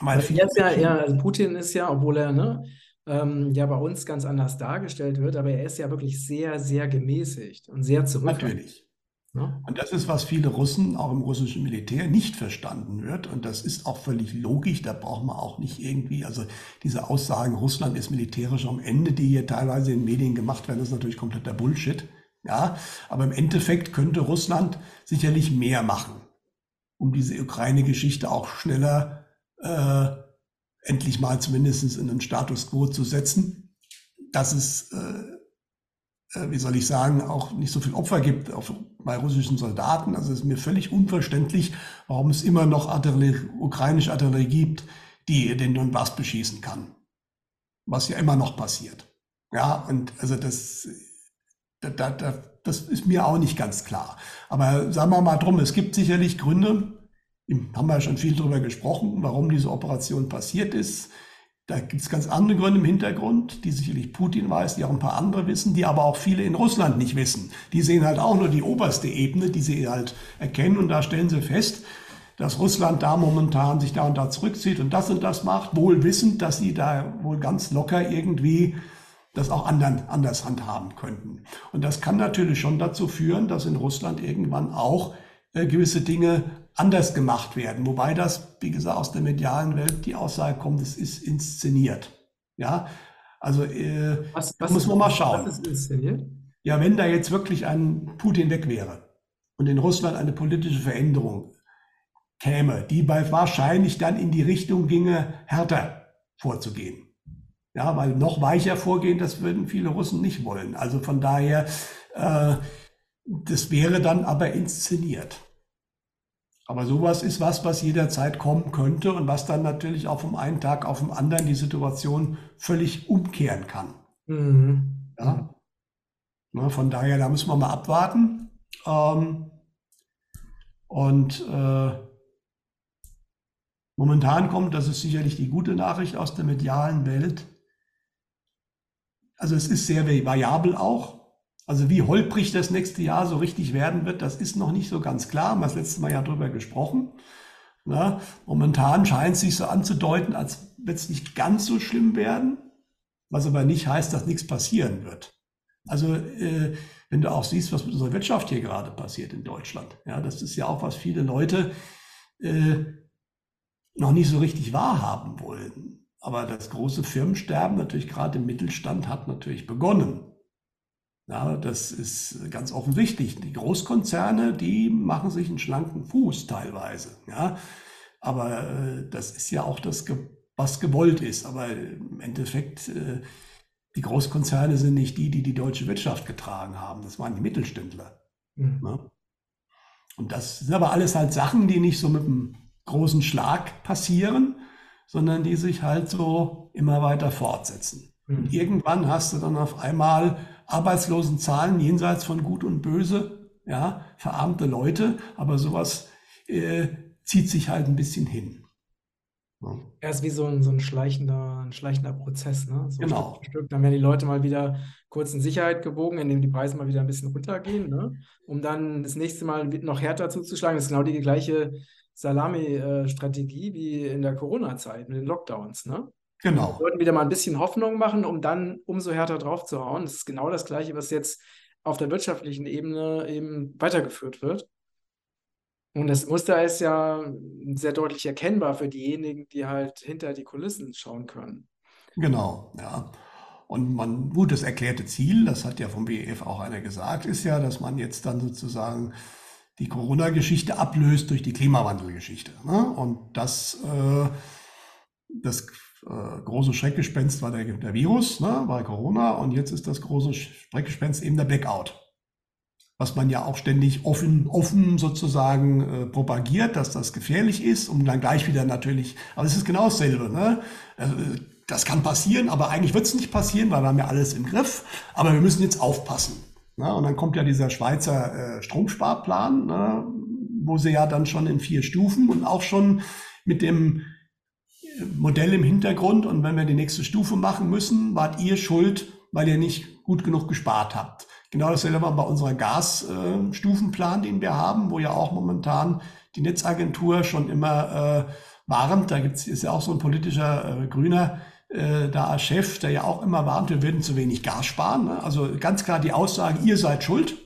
Weil er ist ja, ja, also Putin ist ja, obwohl er ne, ähm, ja bei uns ganz anders dargestellt wird, aber er ist ja wirklich sehr, sehr gemäßigt und sehr zurückhaltend. Natürlich. Ja? Und das ist, was viele Russen auch im russischen Militär nicht verstanden wird. Und das ist auch völlig logisch. Da braucht man auch nicht irgendwie, also diese Aussagen, Russland ist militärisch am Ende, die hier teilweise in Medien gemacht werden, ist natürlich kompletter Bullshit. Ja, aber im Endeffekt könnte Russland sicherlich mehr machen, um diese Ukraine-Geschichte auch schneller äh, endlich mal zumindest in den Status quo zu setzen, dass es, äh, äh, wie soll ich sagen, auch nicht so viel Opfer gibt auf, bei russischen Soldaten. Also es ist mir völlig unverständlich, warum es immer noch Artillerie, ukrainische Artillerie gibt, die den Donbass beschießen kann. Was ja immer noch passiert. Ja, und also das, da, da, das ist mir auch nicht ganz klar. Aber sagen wir mal drum, es gibt sicherlich Gründe, haben wir ja schon viel darüber gesprochen, warum diese Operation passiert ist. Da gibt es ganz andere Gründe im Hintergrund, die sicherlich Putin weiß, die auch ein paar andere wissen, die aber auch viele in Russland nicht wissen. Die sehen halt auch nur die oberste Ebene, die sie halt erkennen und da stellen sie fest, dass Russland da momentan sich da und da zurückzieht und das und das macht, wohl wissend, dass sie da wohl ganz locker irgendwie das auch anderen, anders handhaben könnten. Und das kann natürlich schon dazu führen, dass in Russland irgendwann auch äh, gewisse Dinge anders gemacht werden. Wobei das, wie gesagt, aus der medialen Welt die Aussage kommt, es ist inszeniert. Ja, also äh, was, was muss man mal schauen. Was ist inszeniert? Ja, wenn da jetzt wirklich ein Putin weg wäre und in Russland eine politische Veränderung käme, die bei wahrscheinlich dann in die Richtung ginge, härter vorzugehen. Ja, weil noch weicher vorgehen, das würden viele Russen nicht wollen. Also von daher, äh, das wäre dann aber inszeniert. Aber sowas ist was, was jederzeit kommen könnte und was dann natürlich auch vom einen Tag auf den anderen die Situation völlig umkehren kann. Mhm. Ja? Na, von daher, da müssen wir mal abwarten. Ähm, und äh, momentan kommt, das ist sicherlich die gute Nachricht aus der medialen Welt. Also es ist sehr variabel auch. Also wie holprig das nächste Jahr so richtig werden wird, das ist noch nicht so ganz klar. Haben wir das letzte Mal ja drüber gesprochen. Na, momentan scheint es sich so anzudeuten, als wird es nicht ganz so schlimm werden, was aber nicht heißt, dass nichts passieren wird. Also äh, wenn du auch siehst, was mit unserer Wirtschaft hier gerade passiert in Deutschland, ja, das ist ja auch, was viele Leute äh, noch nicht so richtig wahrhaben wollen. Aber das große Firmensterben natürlich gerade im Mittelstand hat natürlich begonnen. Ja, das ist ganz offensichtlich. Die Großkonzerne, die machen sich einen schlanken Fuß teilweise. Ja, aber äh, das ist ja auch das, was gewollt ist. Aber im Endeffekt, äh, die Großkonzerne sind nicht die, die die deutsche Wirtschaft getragen haben. Das waren die Mittelständler. Mhm. Ja? Und das sind aber alles halt Sachen, die nicht so mit einem großen Schlag passieren, sondern die sich halt so immer weiter fortsetzen. Mhm. Und irgendwann hast du dann auf einmal Arbeitslosenzahlen jenseits von Gut und Böse, ja, verarmte Leute, aber sowas äh, zieht sich halt ein bisschen hin. Ja. Er ist wie so ein, so ein, schleichender, ein schleichender Prozess, ne? So genau. Stück Stück. Dann werden die Leute mal wieder kurz in Sicherheit gewogen, indem die Preise mal wieder ein bisschen runtergehen, ne? um dann das nächste Mal noch härter zuzuschlagen. Das ist genau die gleiche Salami-Strategie wie in der Corona-Zeit mit den Lockdowns. Ne? Genau. Wir wollten wieder mal ein bisschen Hoffnung machen, um dann umso härter draufzuhauen. Das ist genau das Gleiche, was jetzt auf der wirtschaftlichen Ebene eben weitergeführt wird. Und das Muster ist ja sehr deutlich erkennbar für diejenigen, die halt hinter die Kulissen schauen können. Genau, ja. Und man, gut, das erklärte Ziel, das hat ja vom BEF auch einer gesagt, ist ja, dass man jetzt dann sozusagen die Corona-Geschichte ablöst durch die Klimawandelgeschichte. Ne? Und das, äh, das äh, große Schreckgespenst war der, der Virus, ne, war Corona und jetzt ist das große Schreckgespenst eben der Blackout. Was man ja auch ständig offen, offen sozusagen äh, propagiert, dass das gefährlich ist, um dann gleich wieder natürlich, aber es ist genau dasselbe. Ne? Also, das kann passieren, aber eigentlich wird es nicht passieren, weil wir haben ja alles im Griff, aber wir müssen jetzt aufpassen. Ne? Und dann kommt ja dieser Schweizer äh, Stromsparplan, ne? wo sie ja dann schon in vier Stufen und auch schon mit dem Modell im Hintergrund und wenn wir die nächste Stufe machen müssen, wart ihr schuld, weil ihr nicht gut genug gespart habt. Genau dasselbe bei unserer Gasstufenplan, den wir haben, wo ja auch momentan die Netzagentur schon immer äh, warnt. Da gibt's, ist ja auch so ein politischer äh, Grüner äh, da Chef, der ja auch immer warnt, wir würden zu wenig Gas sparen. Ne? Also ganz klar die Aussage, ihr seid schuld.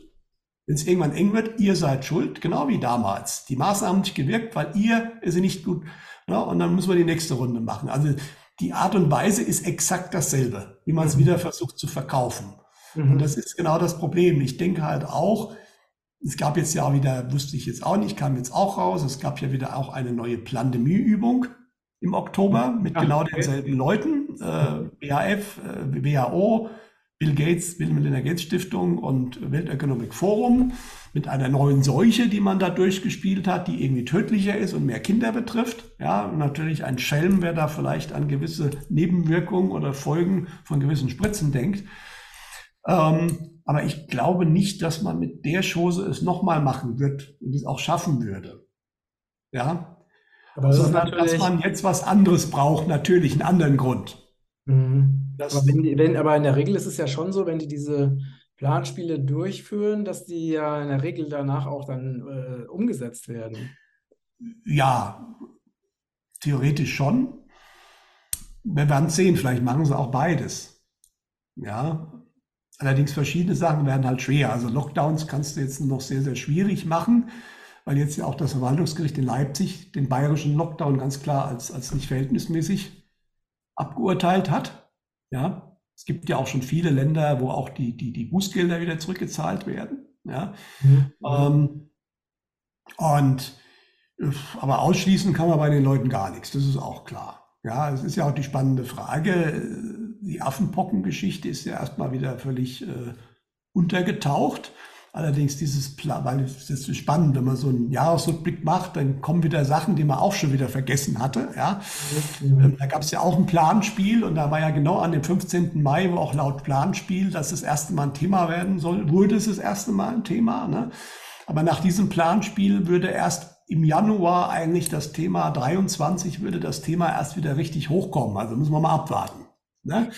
Wenn es irgendwann eng wird, ihr seid schuld, genau wie damals. Die Maßnahmen haben nicht gewirkt, weil ihr sie nicht gut ja, und dann müssen wir die nächste Runde machen. Also die Art und Weise ist exakt dasselbe, wie man es mhm. wieder versucht zu verkaufen. Mhm. Und das ist genau das Problem. Ich denke halt auch, es gab jetzt ja wieder, wusste ich jetzt auch nicht, kam jetzt auch raus, es gab ja wieder auch eine neue Pandemieübung im Oktober mit Ach, genau okay. denselben Leuten, äh, BAF, äh, WHO, Bill Gates, Bill Melinda Gates Stiftung und Welt Economic Forum mit einer neuen Seuche, die man da durchgespielt hat, die irgendwie tödlicher ist und mehr Kinder betrifft. Ja, und natürlich ein Schelm, wer da vielleicht an gewisse Nebenwirkungen oder Folgen von gewissen Spritzen denkt. Ähm, aber ich glaube nicht, dass man mit der Chose es nochmal machen wird und es auch schaffen würde. Ja, aber sondern dass man jetzt was anderes braucht, natürlich einen anderen Grund. Mhm. aber, wenn, wenn, aber in der Regel ist es ja schon so, wenn die diese Planspiele durchführen, dass die ja in der Regel danach auch dann äh, umgesetzt werden. Ja, theoretisch schon. Wir werden sehen, vielleicht machen sie auch beides. Ja, allerdings verschiedene Sachen werden halt schwer. Also Lockdowns kannst du jetzt noch sehr, sehr schwierig machen weil jetzt ja auch das Verwaltungsgericht in Leipzig den bayerischen Lockdown ganz klar als, als nicht verhältnismäßig abgeurteilt hat. Ja, es gibt ja auch schon viele Länder, wo auch die, die, die Bußgelder wieder zurückgezahlt werden. Ja, mhm. ähm, und aber ausschließen kann man bei den Leuten gar nichts, das ist auch klar. Ja, es ist ja auch die spannende Frage. Die Affenpockengeschichte ist ja erstmal wieder völlig äh, untergetaucht. Allerdings dieses Plan, weil es ist spannend, wenn man so einen Jahresrückblick macht, dann kommen wieder Sachen, die man auch schon wieder vergessen hatte. Ja. Mhm. Da gab es ja auch ein Planspiel und da war ja genau an dem 15. Mai, wo auch laut Planspiel, dass das erste Mal ein Thema werden soll, wurde es das erste Mal ein Thema. Ne? Aber nach diesem Planspiel würde erst im Januar eigentlich das Thema 23 würde das Thema erst wieder richtig hochkommen. Also müssen wir mal abwarten. Ne?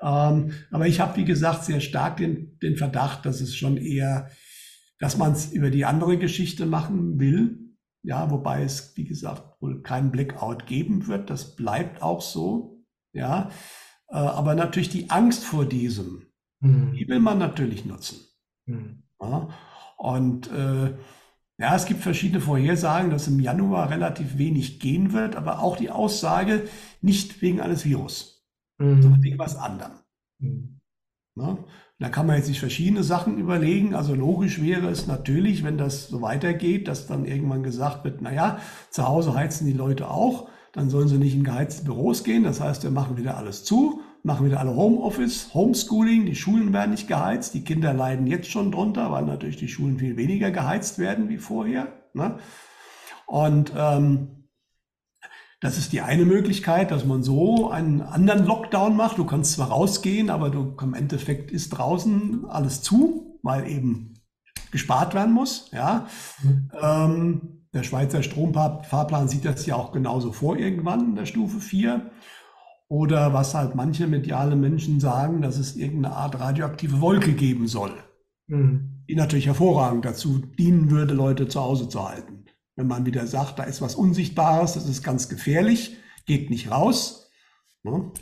Ähm, aber ich habe, wie gesagt, sehr stark den, den Verdacht, dass es schon eher, dass man es über die andere Geschichte machen will. Ja, wobei es, wie gesagt, wohl keinen Blackout geben wird. Das bleibt auch so. Ja, äh, aber natürlich die Angst vor diesem, mhm. die will man natürlich nutzen. Mhm. Ja, und äh, ja, es gibt verschiedene Vorhersagen, dass im Januar relativ wenig gehen wird, aber auch die Aussage, nicht wegen eines Virus mhm. wegen was anderem. Mhm. Ne? Da kann man jetzt sich verschiedene Sachen überlegen. Also logisch wäre es natürlich, wenn das so weitergeht, dass dann irgendwann gesagt wird, naja, zu Hause heizen die Leute auch, dann sollen sie nicht in geheizte Büros gehen. Das heißt, wir machen wieder alles zu, machen wieder alle Homeoffice, Homeschooling, die Schulen werden nicht geheizt, die Kinder leiden jetzt schon drunter, weil natürlich die Schulen viel weniger geheizt werden wie vorher. Ne? Und ähm, das ist die eine Möglichkeit, dass man so einen anderen Lockdown macht. Du kannst zwar rausgehen, aber du, im Endeffekt ist draußen alles zu, weil eben gespart werden muss. Ja. Mhm. Ähm, der Schweizer Stromfahrplan sieht das ja auch genauso vor irgendwann in der Stufe 4. Oder was halt manche mediale Menschen sagen, dass es irgendeine Art radioaktive Wolke geben soll, mhm. die natürlich hervorragend dazu dienen würde, Leute zu Hause zu halten. Wenn man wieder sagt, da ist was Unsichtbares, das ist ganz gefährlich, geht nicht raus. Ne?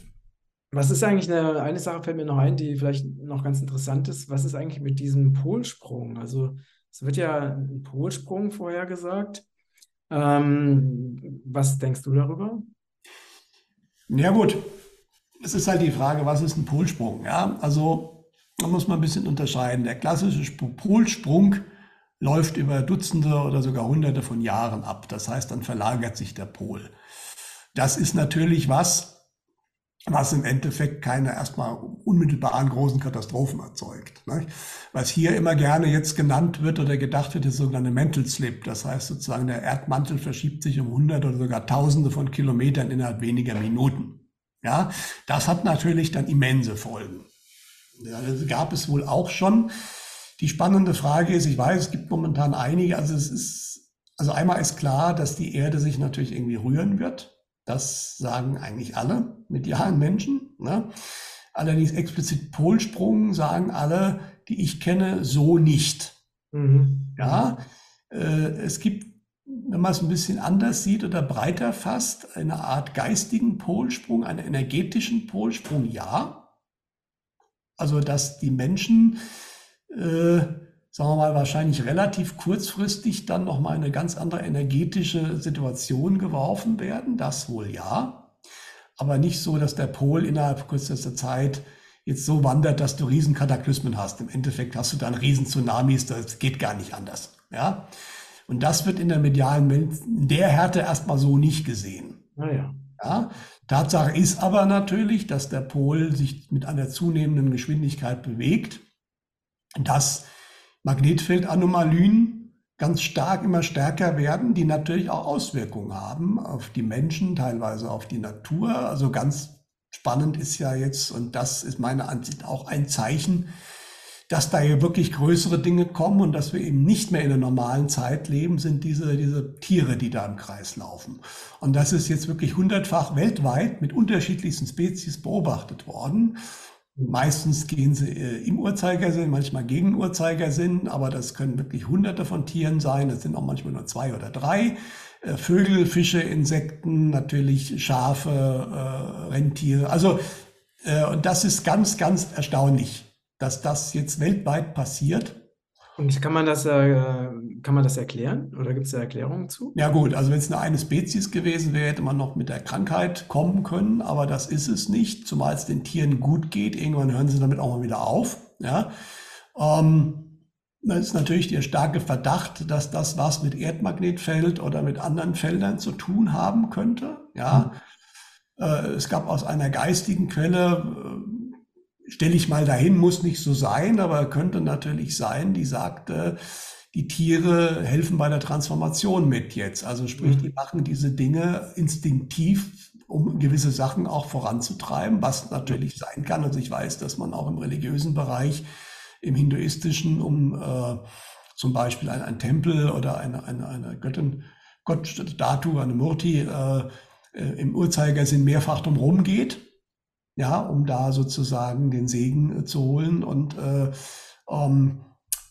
Was ist eigentlich eine, eine Sache fällt mir noch ein, die vielleicht noch ganz interessant ist. Was ist eigentlich mit diesem Polsprung? Also es wird ja ein Polsprung vorhergesagt. Ähm, was denkst du darüber? Ja gut, es ist halt die Frage, was ist ein Polsprung? Ja, also da muss man ein bisschen unterscheiden. Der klassische Polsprung läuft über Dutzende oder sogar Hunderte von Jahren ab. Das heißt, dann verlagert sich der Pol. Das ist natürlich was, was im Endeffekt keine erstmal unmittelbaren großen Katastrophen erzeugt. Was hier immer gerne jetzt genannt wird oder gedacht wird, ist sogenannte Mental Slip. Das heißt sozusagen, der Erdmantel verschiebt sich um hundert oder sogar tausende von Kilometern innerhalb weniger Minuten. Ja, das hat natürlich dann immense Folgen. Ja, das gab es wohl auch schon. Die spannende Frage ist, ich weiß, es gibt momentan einige, also es ist, also einmal ist klar, dass die Erde sich natürlich irgendwie rühren wird. Das sagen eigentlich alle medialen Menschen. Ne? Allerdings explizit Polsprung sagen alle, die ich kenne, so nicht. Mhm. Ja, äh, es gibt, wenn man es ein bisschen anders sieht oder breiter fasst, eine Art geistigen Polsprung, einen energetischen Polsprung, ja. Also, dass die Menschen äh, sagen wir mal, wahrscheinlich relativ kurzfristig dann nochmal eine ganz andere energetische Situation geworfen werden. Das wohl ja. Aber nicht so, dass der Pol innerhalb kürzester Zeit jetzt so wandert, dass du Riesenkataklysmen hast. Im Endeffekt hast du dann Riesentsunamis, das geht gar nicht anders. Ja? Und das wird in der medialen Welt in der Härte erstmal so nicht gesehen. Ah, ja. Ja? Tatsache ist aber natürlich, dass der Pol sich mit einer zunehmenden Geschwindigkeit bewegt, dass Magnetfeldanomalien ganz stark immer stärker werden, die natürlich auch Auswirkungen haben auf die Menschen, teilweise auf die Natur. Also ganz spannend ist ja jetzt, und das ist meiner Ansicht auch ein Zeichen, dass da hier wirklich größere Dinge kommen und dass wir eben nicht mehr in der normalen Zeit leben, sind diese, diese Tiere, die da im Kreis laufen. Und das ist jetzt wirklich hundertfach weltweit mit unterschiedlichsten Spezies beobachtet worden. Meistens gehen sie äh, im Uhrzeigersinn, manchmal gegen Uhrzeigersinn, aber das können wirklich hunderte von Tieren sein. Das sind auch manchmal nur zwei oder drei. Äh, Vögel, Fische, Insekten, natürlich Schafe, äh, Rentiere. Also, äh, und das ist ganz, ganz erstaunlich, dass das jetzt weltweit passiert. Und kann man das, äh, kann man das erklären? Oder gibt es da Erklärungen zu? Ja gut, also wenn es eine, eine Spezies gewesen wäre, hätte man noch mit der Krankheit kommen können, aber das ist es nicht, zumal es den Tieren gut geht. Irgendwann hören sie damit auch mal wieder auf. Ja. Ähm, da ist natürlich der starke Verdacht, dass das was mit Erdmagnetfeld oder mit anderen Feldern zu tun haben könnte. Ja. Mhm. Äh, es gab aus einer geistigen Quelle äh, stelle ich mal dahin, muss nicht so sein, aber könnte natürlich sein, die sagte, die Tiere helfen bei der Transformation mit jetzt. Also sprich, die mhm. machen diese Dinge instinktiv, um gewisse Sachen auch voranzutreiben, was natürlich sein kann. Also ich weiß, dass man auch im religiösen Bereich, im hinduistischen, um äh, zum Beispiel ein, ein Tempel oder eine, eine, eine Göttin, Gott, Datu, eine Murti, äh, äh, im Uhrzeigersinn mehrfach drum geht ja, um da sozusagen den Segen äh, zu holen. Und äh, ähm,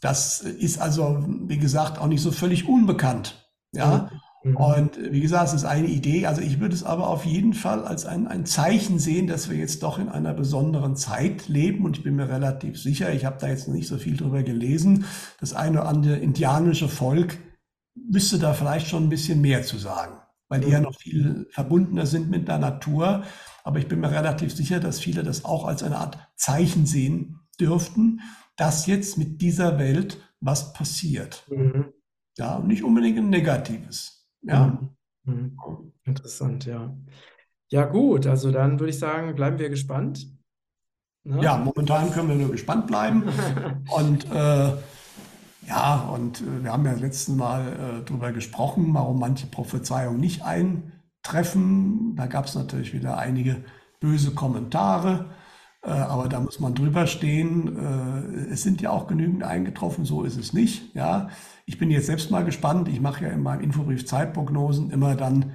das ist also, wie gesagt, auch nicht so völlig unbekannt. Ja. Mhm. Und wie gesagt, es ist eine Idee. Also ich würde es aber auf jeden Fall als ein, ein Zeichen sehen, dass wir jetzt doch in einer besonderen Zeit leben. Und ich bin mir relativ sicher, ich habe da jetzt noch nicht so viel drüber gelesen, das eine oder andere indianische Volk müsste da vielleicht schon ein bisschen mehr zu sagen, weil die ja mhm. noch viel verbundener sind mit der Natur. Aber ich bin mir relativ sicher, dass viele das auch als eine Art Zeichen sehen dürften, dass jetzt mit dieser Welt was passiert. Mhm. Ja, und nicht unbedingt ein negatives. Ja. Mhm. mhm. Interessant, ja. Ja, gut, also dann würde ich sagen, bleiben wir gespannt. Ne? Ja, momentan können wir nur gespannt bleiben. und äh, ja, und äh, wir haben ja letzten Mal äh, darüber gesprochen, warum manche Prophezeiungen nicht ein treffen. Da gab es natürlich wieder einige böse Kommentare, äh, aber da muss man drüber stehen. Äh, es sind ja auch genügend eingetroffen, so ist es nicht. Ja, ich bin jetzt selbst mal gespannt. Ich mache ja in meinem Infobrief Zeitprognosen immer dann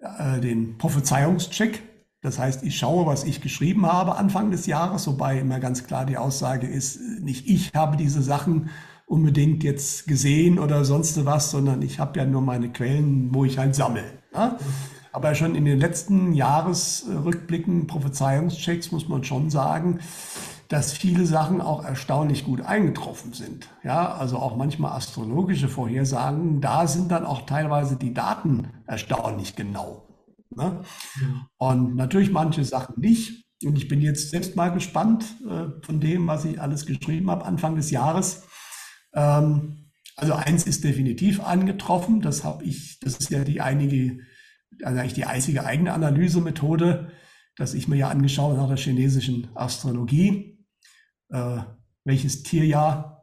äh, den Prophezeiungscheck. Das heißt, ich schaue, was ich geschrieben habe Anfang des Jahres, wobei immer ganz klar die Aussage ist, nicht ich habe diese Sachen unbedingt jetzt gesehen oder sonst was, sondern ich habe ja nur meine Quellen, wo ich halt sammle. Ja? Aber schon in den letzten Jahresrückblicken, Prophezeiungschecks muss man schon sagen, dass viele Sachen auch erstaunlich gut eingetroffen sind. Ja, also auch manchmal astrologische Vorhersagen, da sind dann auch teilweise die Daten erstaunlich genau. Ne? Und natürlich manche Sachen nicht. Und ich bin jetzt selbst mal gespannt äh, von dem, was ich alles geschrieben habe Anfang des Jahres. Ähm, also eins ist definitiv angetroffen. Das habe ich, das ist ja die einige, also eigentlich die einzige eigene Analysemethode, dass ich mir ja angeschaut nach der chinesischen Astrologie, äh, welches Tierjahr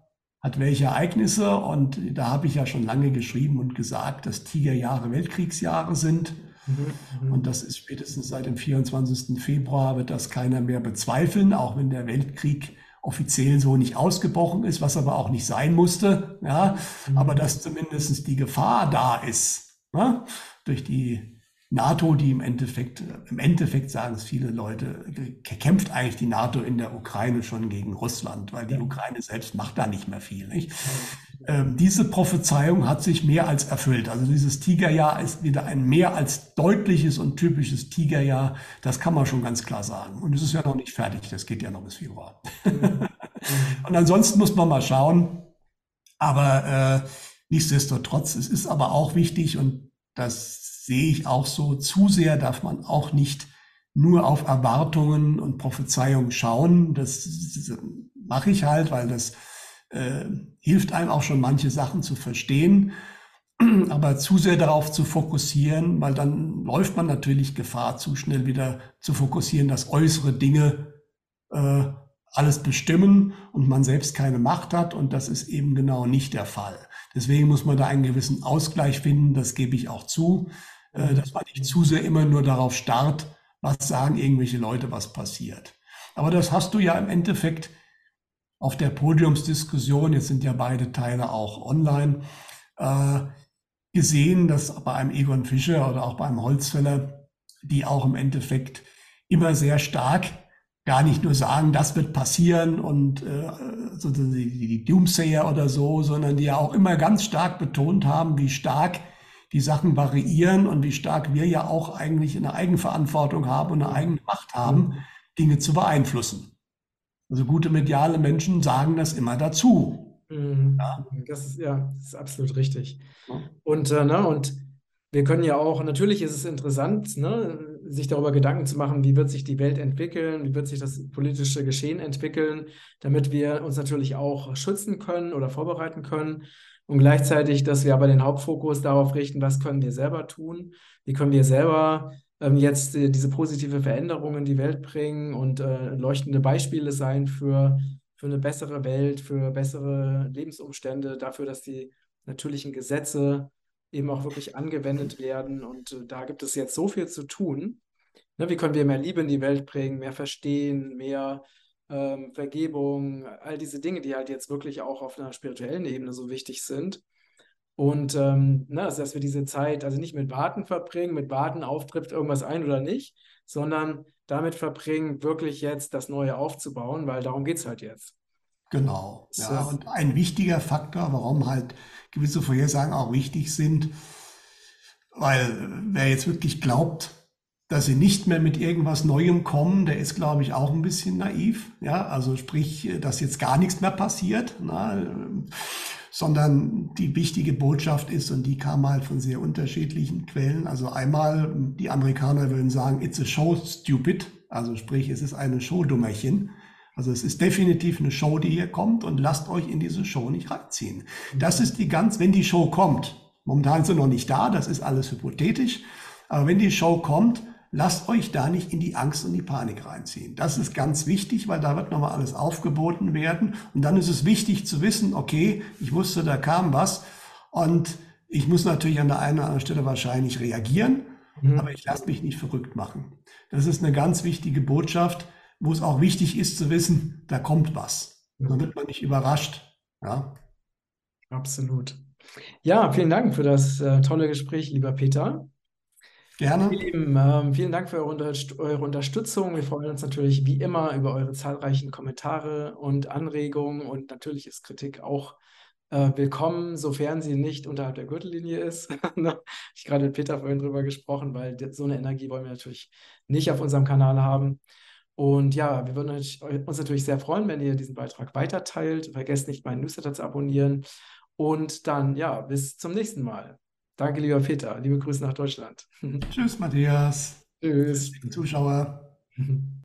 hat welche Ereignisse und da habe ich ja schon lange geschrieben und gesagt, dass Tigerjahre Weltkriegsjahre sind. Mhm, mhm. und das ist spätestens seit dem 24. Februar wird das keiner mehr bezweifeln, auch wenn der Weltkrieg offiziell so nicht ausgebrochen ist, was aber auch nicht sein musste. Ja, mhm. aber dass zumindest die Gefahr da ist, ja, durch die NATO, die im Endeffekt, im Endeffekt sagen es viele Leute, kämpft eigentlich die NATO in der Ukraine schon gegen Russland, weil die Ukraine selbst macht da nicht mehr viel. Nicht? Ähm, diese Prophezeiung hat sich mehr als erfüllt. Also dieses Tigerjahr ist wieder ein mehr als deutliches und typisches Tigerjahr. Das kann man schon ganz klar sagen. Und es ist ja noch nicht fertig. Das geht ja noch bis Februar. und ansonsten muss man mal schauen. Aber äh, nichtsdestotrotz, es ist aber auch wichtig und das sehe ich auch so, zu sehr darf man auch nicht nur auf Erwartungen und Prophezeiungen schauen. Das, das mache ich halt, weil das äh, hilft einem auch schon manche Sachen zu verstehen. Aber zu sehr darauf zu fokussieren, weil dann läuft man natürlich Gefahr, zu schnell wieder zu fokussieren, dass äußere Dinge äh, alles bestimmen und man selbst keine Macht hat. Und das ist eben genau nicht der Fall. Deswegen muss man da einen gewissen Ausgleich finden, das gebe ich auch zu, äh, dass man nicht zu sehr immer nur darauf starrt, was sagen irgendwelche Leute, was passiert. Aber das hast du ja im Endeffekt auf der Podiumsdiskussion, jetzt sind ja beide Teile auch online, äh, gesehen, dass bei einem Egon Fischer oder auch beim Holzfäller, die auch im Endeffekt immer sehr stark gar nicht nur sagen, das wird passieren und äh, die, die Doomsayer oder so, sondern die ja auch immer ganz stark betont haben, wie stark die Sachen variieren und wie stark wir ja auch eigentlich eine Eigenverantwortung haben und eine eigene Macht haben, Dinge zu beeinflussen. Also gute mediale Menschen sagen das immer dazu. Mhm. Ja. Das ist ja das ist absolut richtig. Und, äh, ne, und wir können ja auch, natürlich ist es interessant, ne, sich darüber Gedanken zu machen, wie wird sich die Welt entwickeln, wie wird sich das politische Geschehen entwickeln, damit wir uns natürlich auch schützen können oder vorbereiten können. Und gleichzeitig, dass wir aber den Hauptfokus darauf richten, was können wir selber tun, wie können wir selber ähm, jetzt äh, diese positive Veränderung in die Welt bringen und äh, leuchtende Beispiele sein für, für eine bessere Welt, für bessere Lebensumstände, dafür, dass die natürlichen Gesetze eben auch wirklich angewendet werden. Und äh, da gibt es jetzt so viel zu tun. Ne, wie können wir mehr Liebe in die Welt bringen, mehr Verstehen, mehr ähm, Vergebung, all diese Dinge, die halt jetzt wirklich auch auf einer spirituellen Ebene so wichtig sind. Und ähm, na, ne, also dass wir diese Zeit also nicht mit Warten verbringen, mit Warten auftrifft irgendwas ein oder nicht, sondern damit verbringen, wirklich jetzt das Neue aufzubauen, weil darum geht es halt jetzt. Genau. Ja, und ein wichtiger Faktor, warum halt gewisse Vorhersagen auch wichtig sind, weil wer jetzt wirklich glaubt, dass sie nicht mehr mit irgendwas Neuem kommen, der ist, glaube ich, auch ein bisschen naiv. Ja, also sprich, dass jetzt gar nichts mehr passiert, na, sondern die wichtige Botschaft ist, und die kam halt von sehr unterschiedlichen Quellen. Also einmal, die Amerikaner würden sagen, it's a show stupid. Also sprich, es ist eine Show-Dummerchen. Also es ist definitiv eine Show, die hier kommt und lasst euch in diese Show nicht reinziehen. Das ist die ganz, wenn die Show kommt, momentan ist sie noch nicht da, das ist alles hypothetisch, aber wenn die Show kommt, lasst euch da nicht in die Angst und die Panik reinziehen. Das ist ganz wichtig, weil da wird nochmal alles aufgeboten werden und dann ist es wichtig zu wissen, okay, ich wusste, da kam was und ich muss natürlich an der einen oder anderen Stelle wahrscheinlich reagieren, mhm. aber ich lasse mich nicht verrückt machen. Das ist eine ganz wichtige Botschaft, wo es auch wichtig ist zu wissen, da kommt was. Dann wird man nicht überrascht. Ja. Absolut. Ja, vielen Dank für das äh, tolle Gespräch, lieber Peter. Gerne. Lieben, äh, vielen Dank für eure, Unterstützung. Wir freuen uns natürlich wie immer über eure zahlreichen Kommentare und Anregungen und natürlich ist Kritik auch äh, willkommen, sofern sie nicht unterhalb der Gürtellinie ist. Ne? ich gerade mit Peter vorhin drüber gesprochen, weil so eine Energie wollen wir natürlich nicht auf unserem Kanal haben. Und ja, wir würden uns natürlich sehr freuen, wenn ihr diesen Beitrag weiterteilt. Vergesst nicht, meinen Newsletter zu abonnieren. Und dann, ja, bis zum nächsten Mal. Danke, lieber Peter. Liebe Grüße nach Deutschland. Tschüss, Matthias. Tschüss. Zuschauer.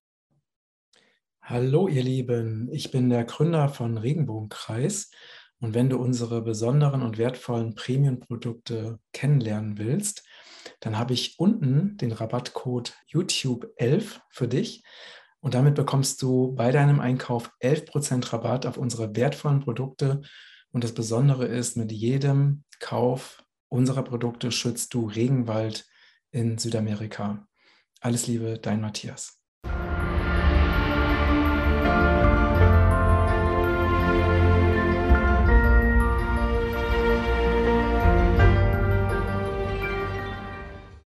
Hallo, ihr Lieben. Ich bin der Gründer von Regenbogenkreis. Und wenn du unsere besonderen und wertvollen Premium-Produkte kennenlernen willst, dann habe ich unten den Rabattcode YouTube11 für dich. Und damit bekommst du bei deinem Einkauf 11% Rabatt auf unsere wertvollen Produkte. Und das Besondere ist, mit jedem Kauf unserer Produkte schützt du Regenwald in Südamerika. Alles Liebe, dein Matthias.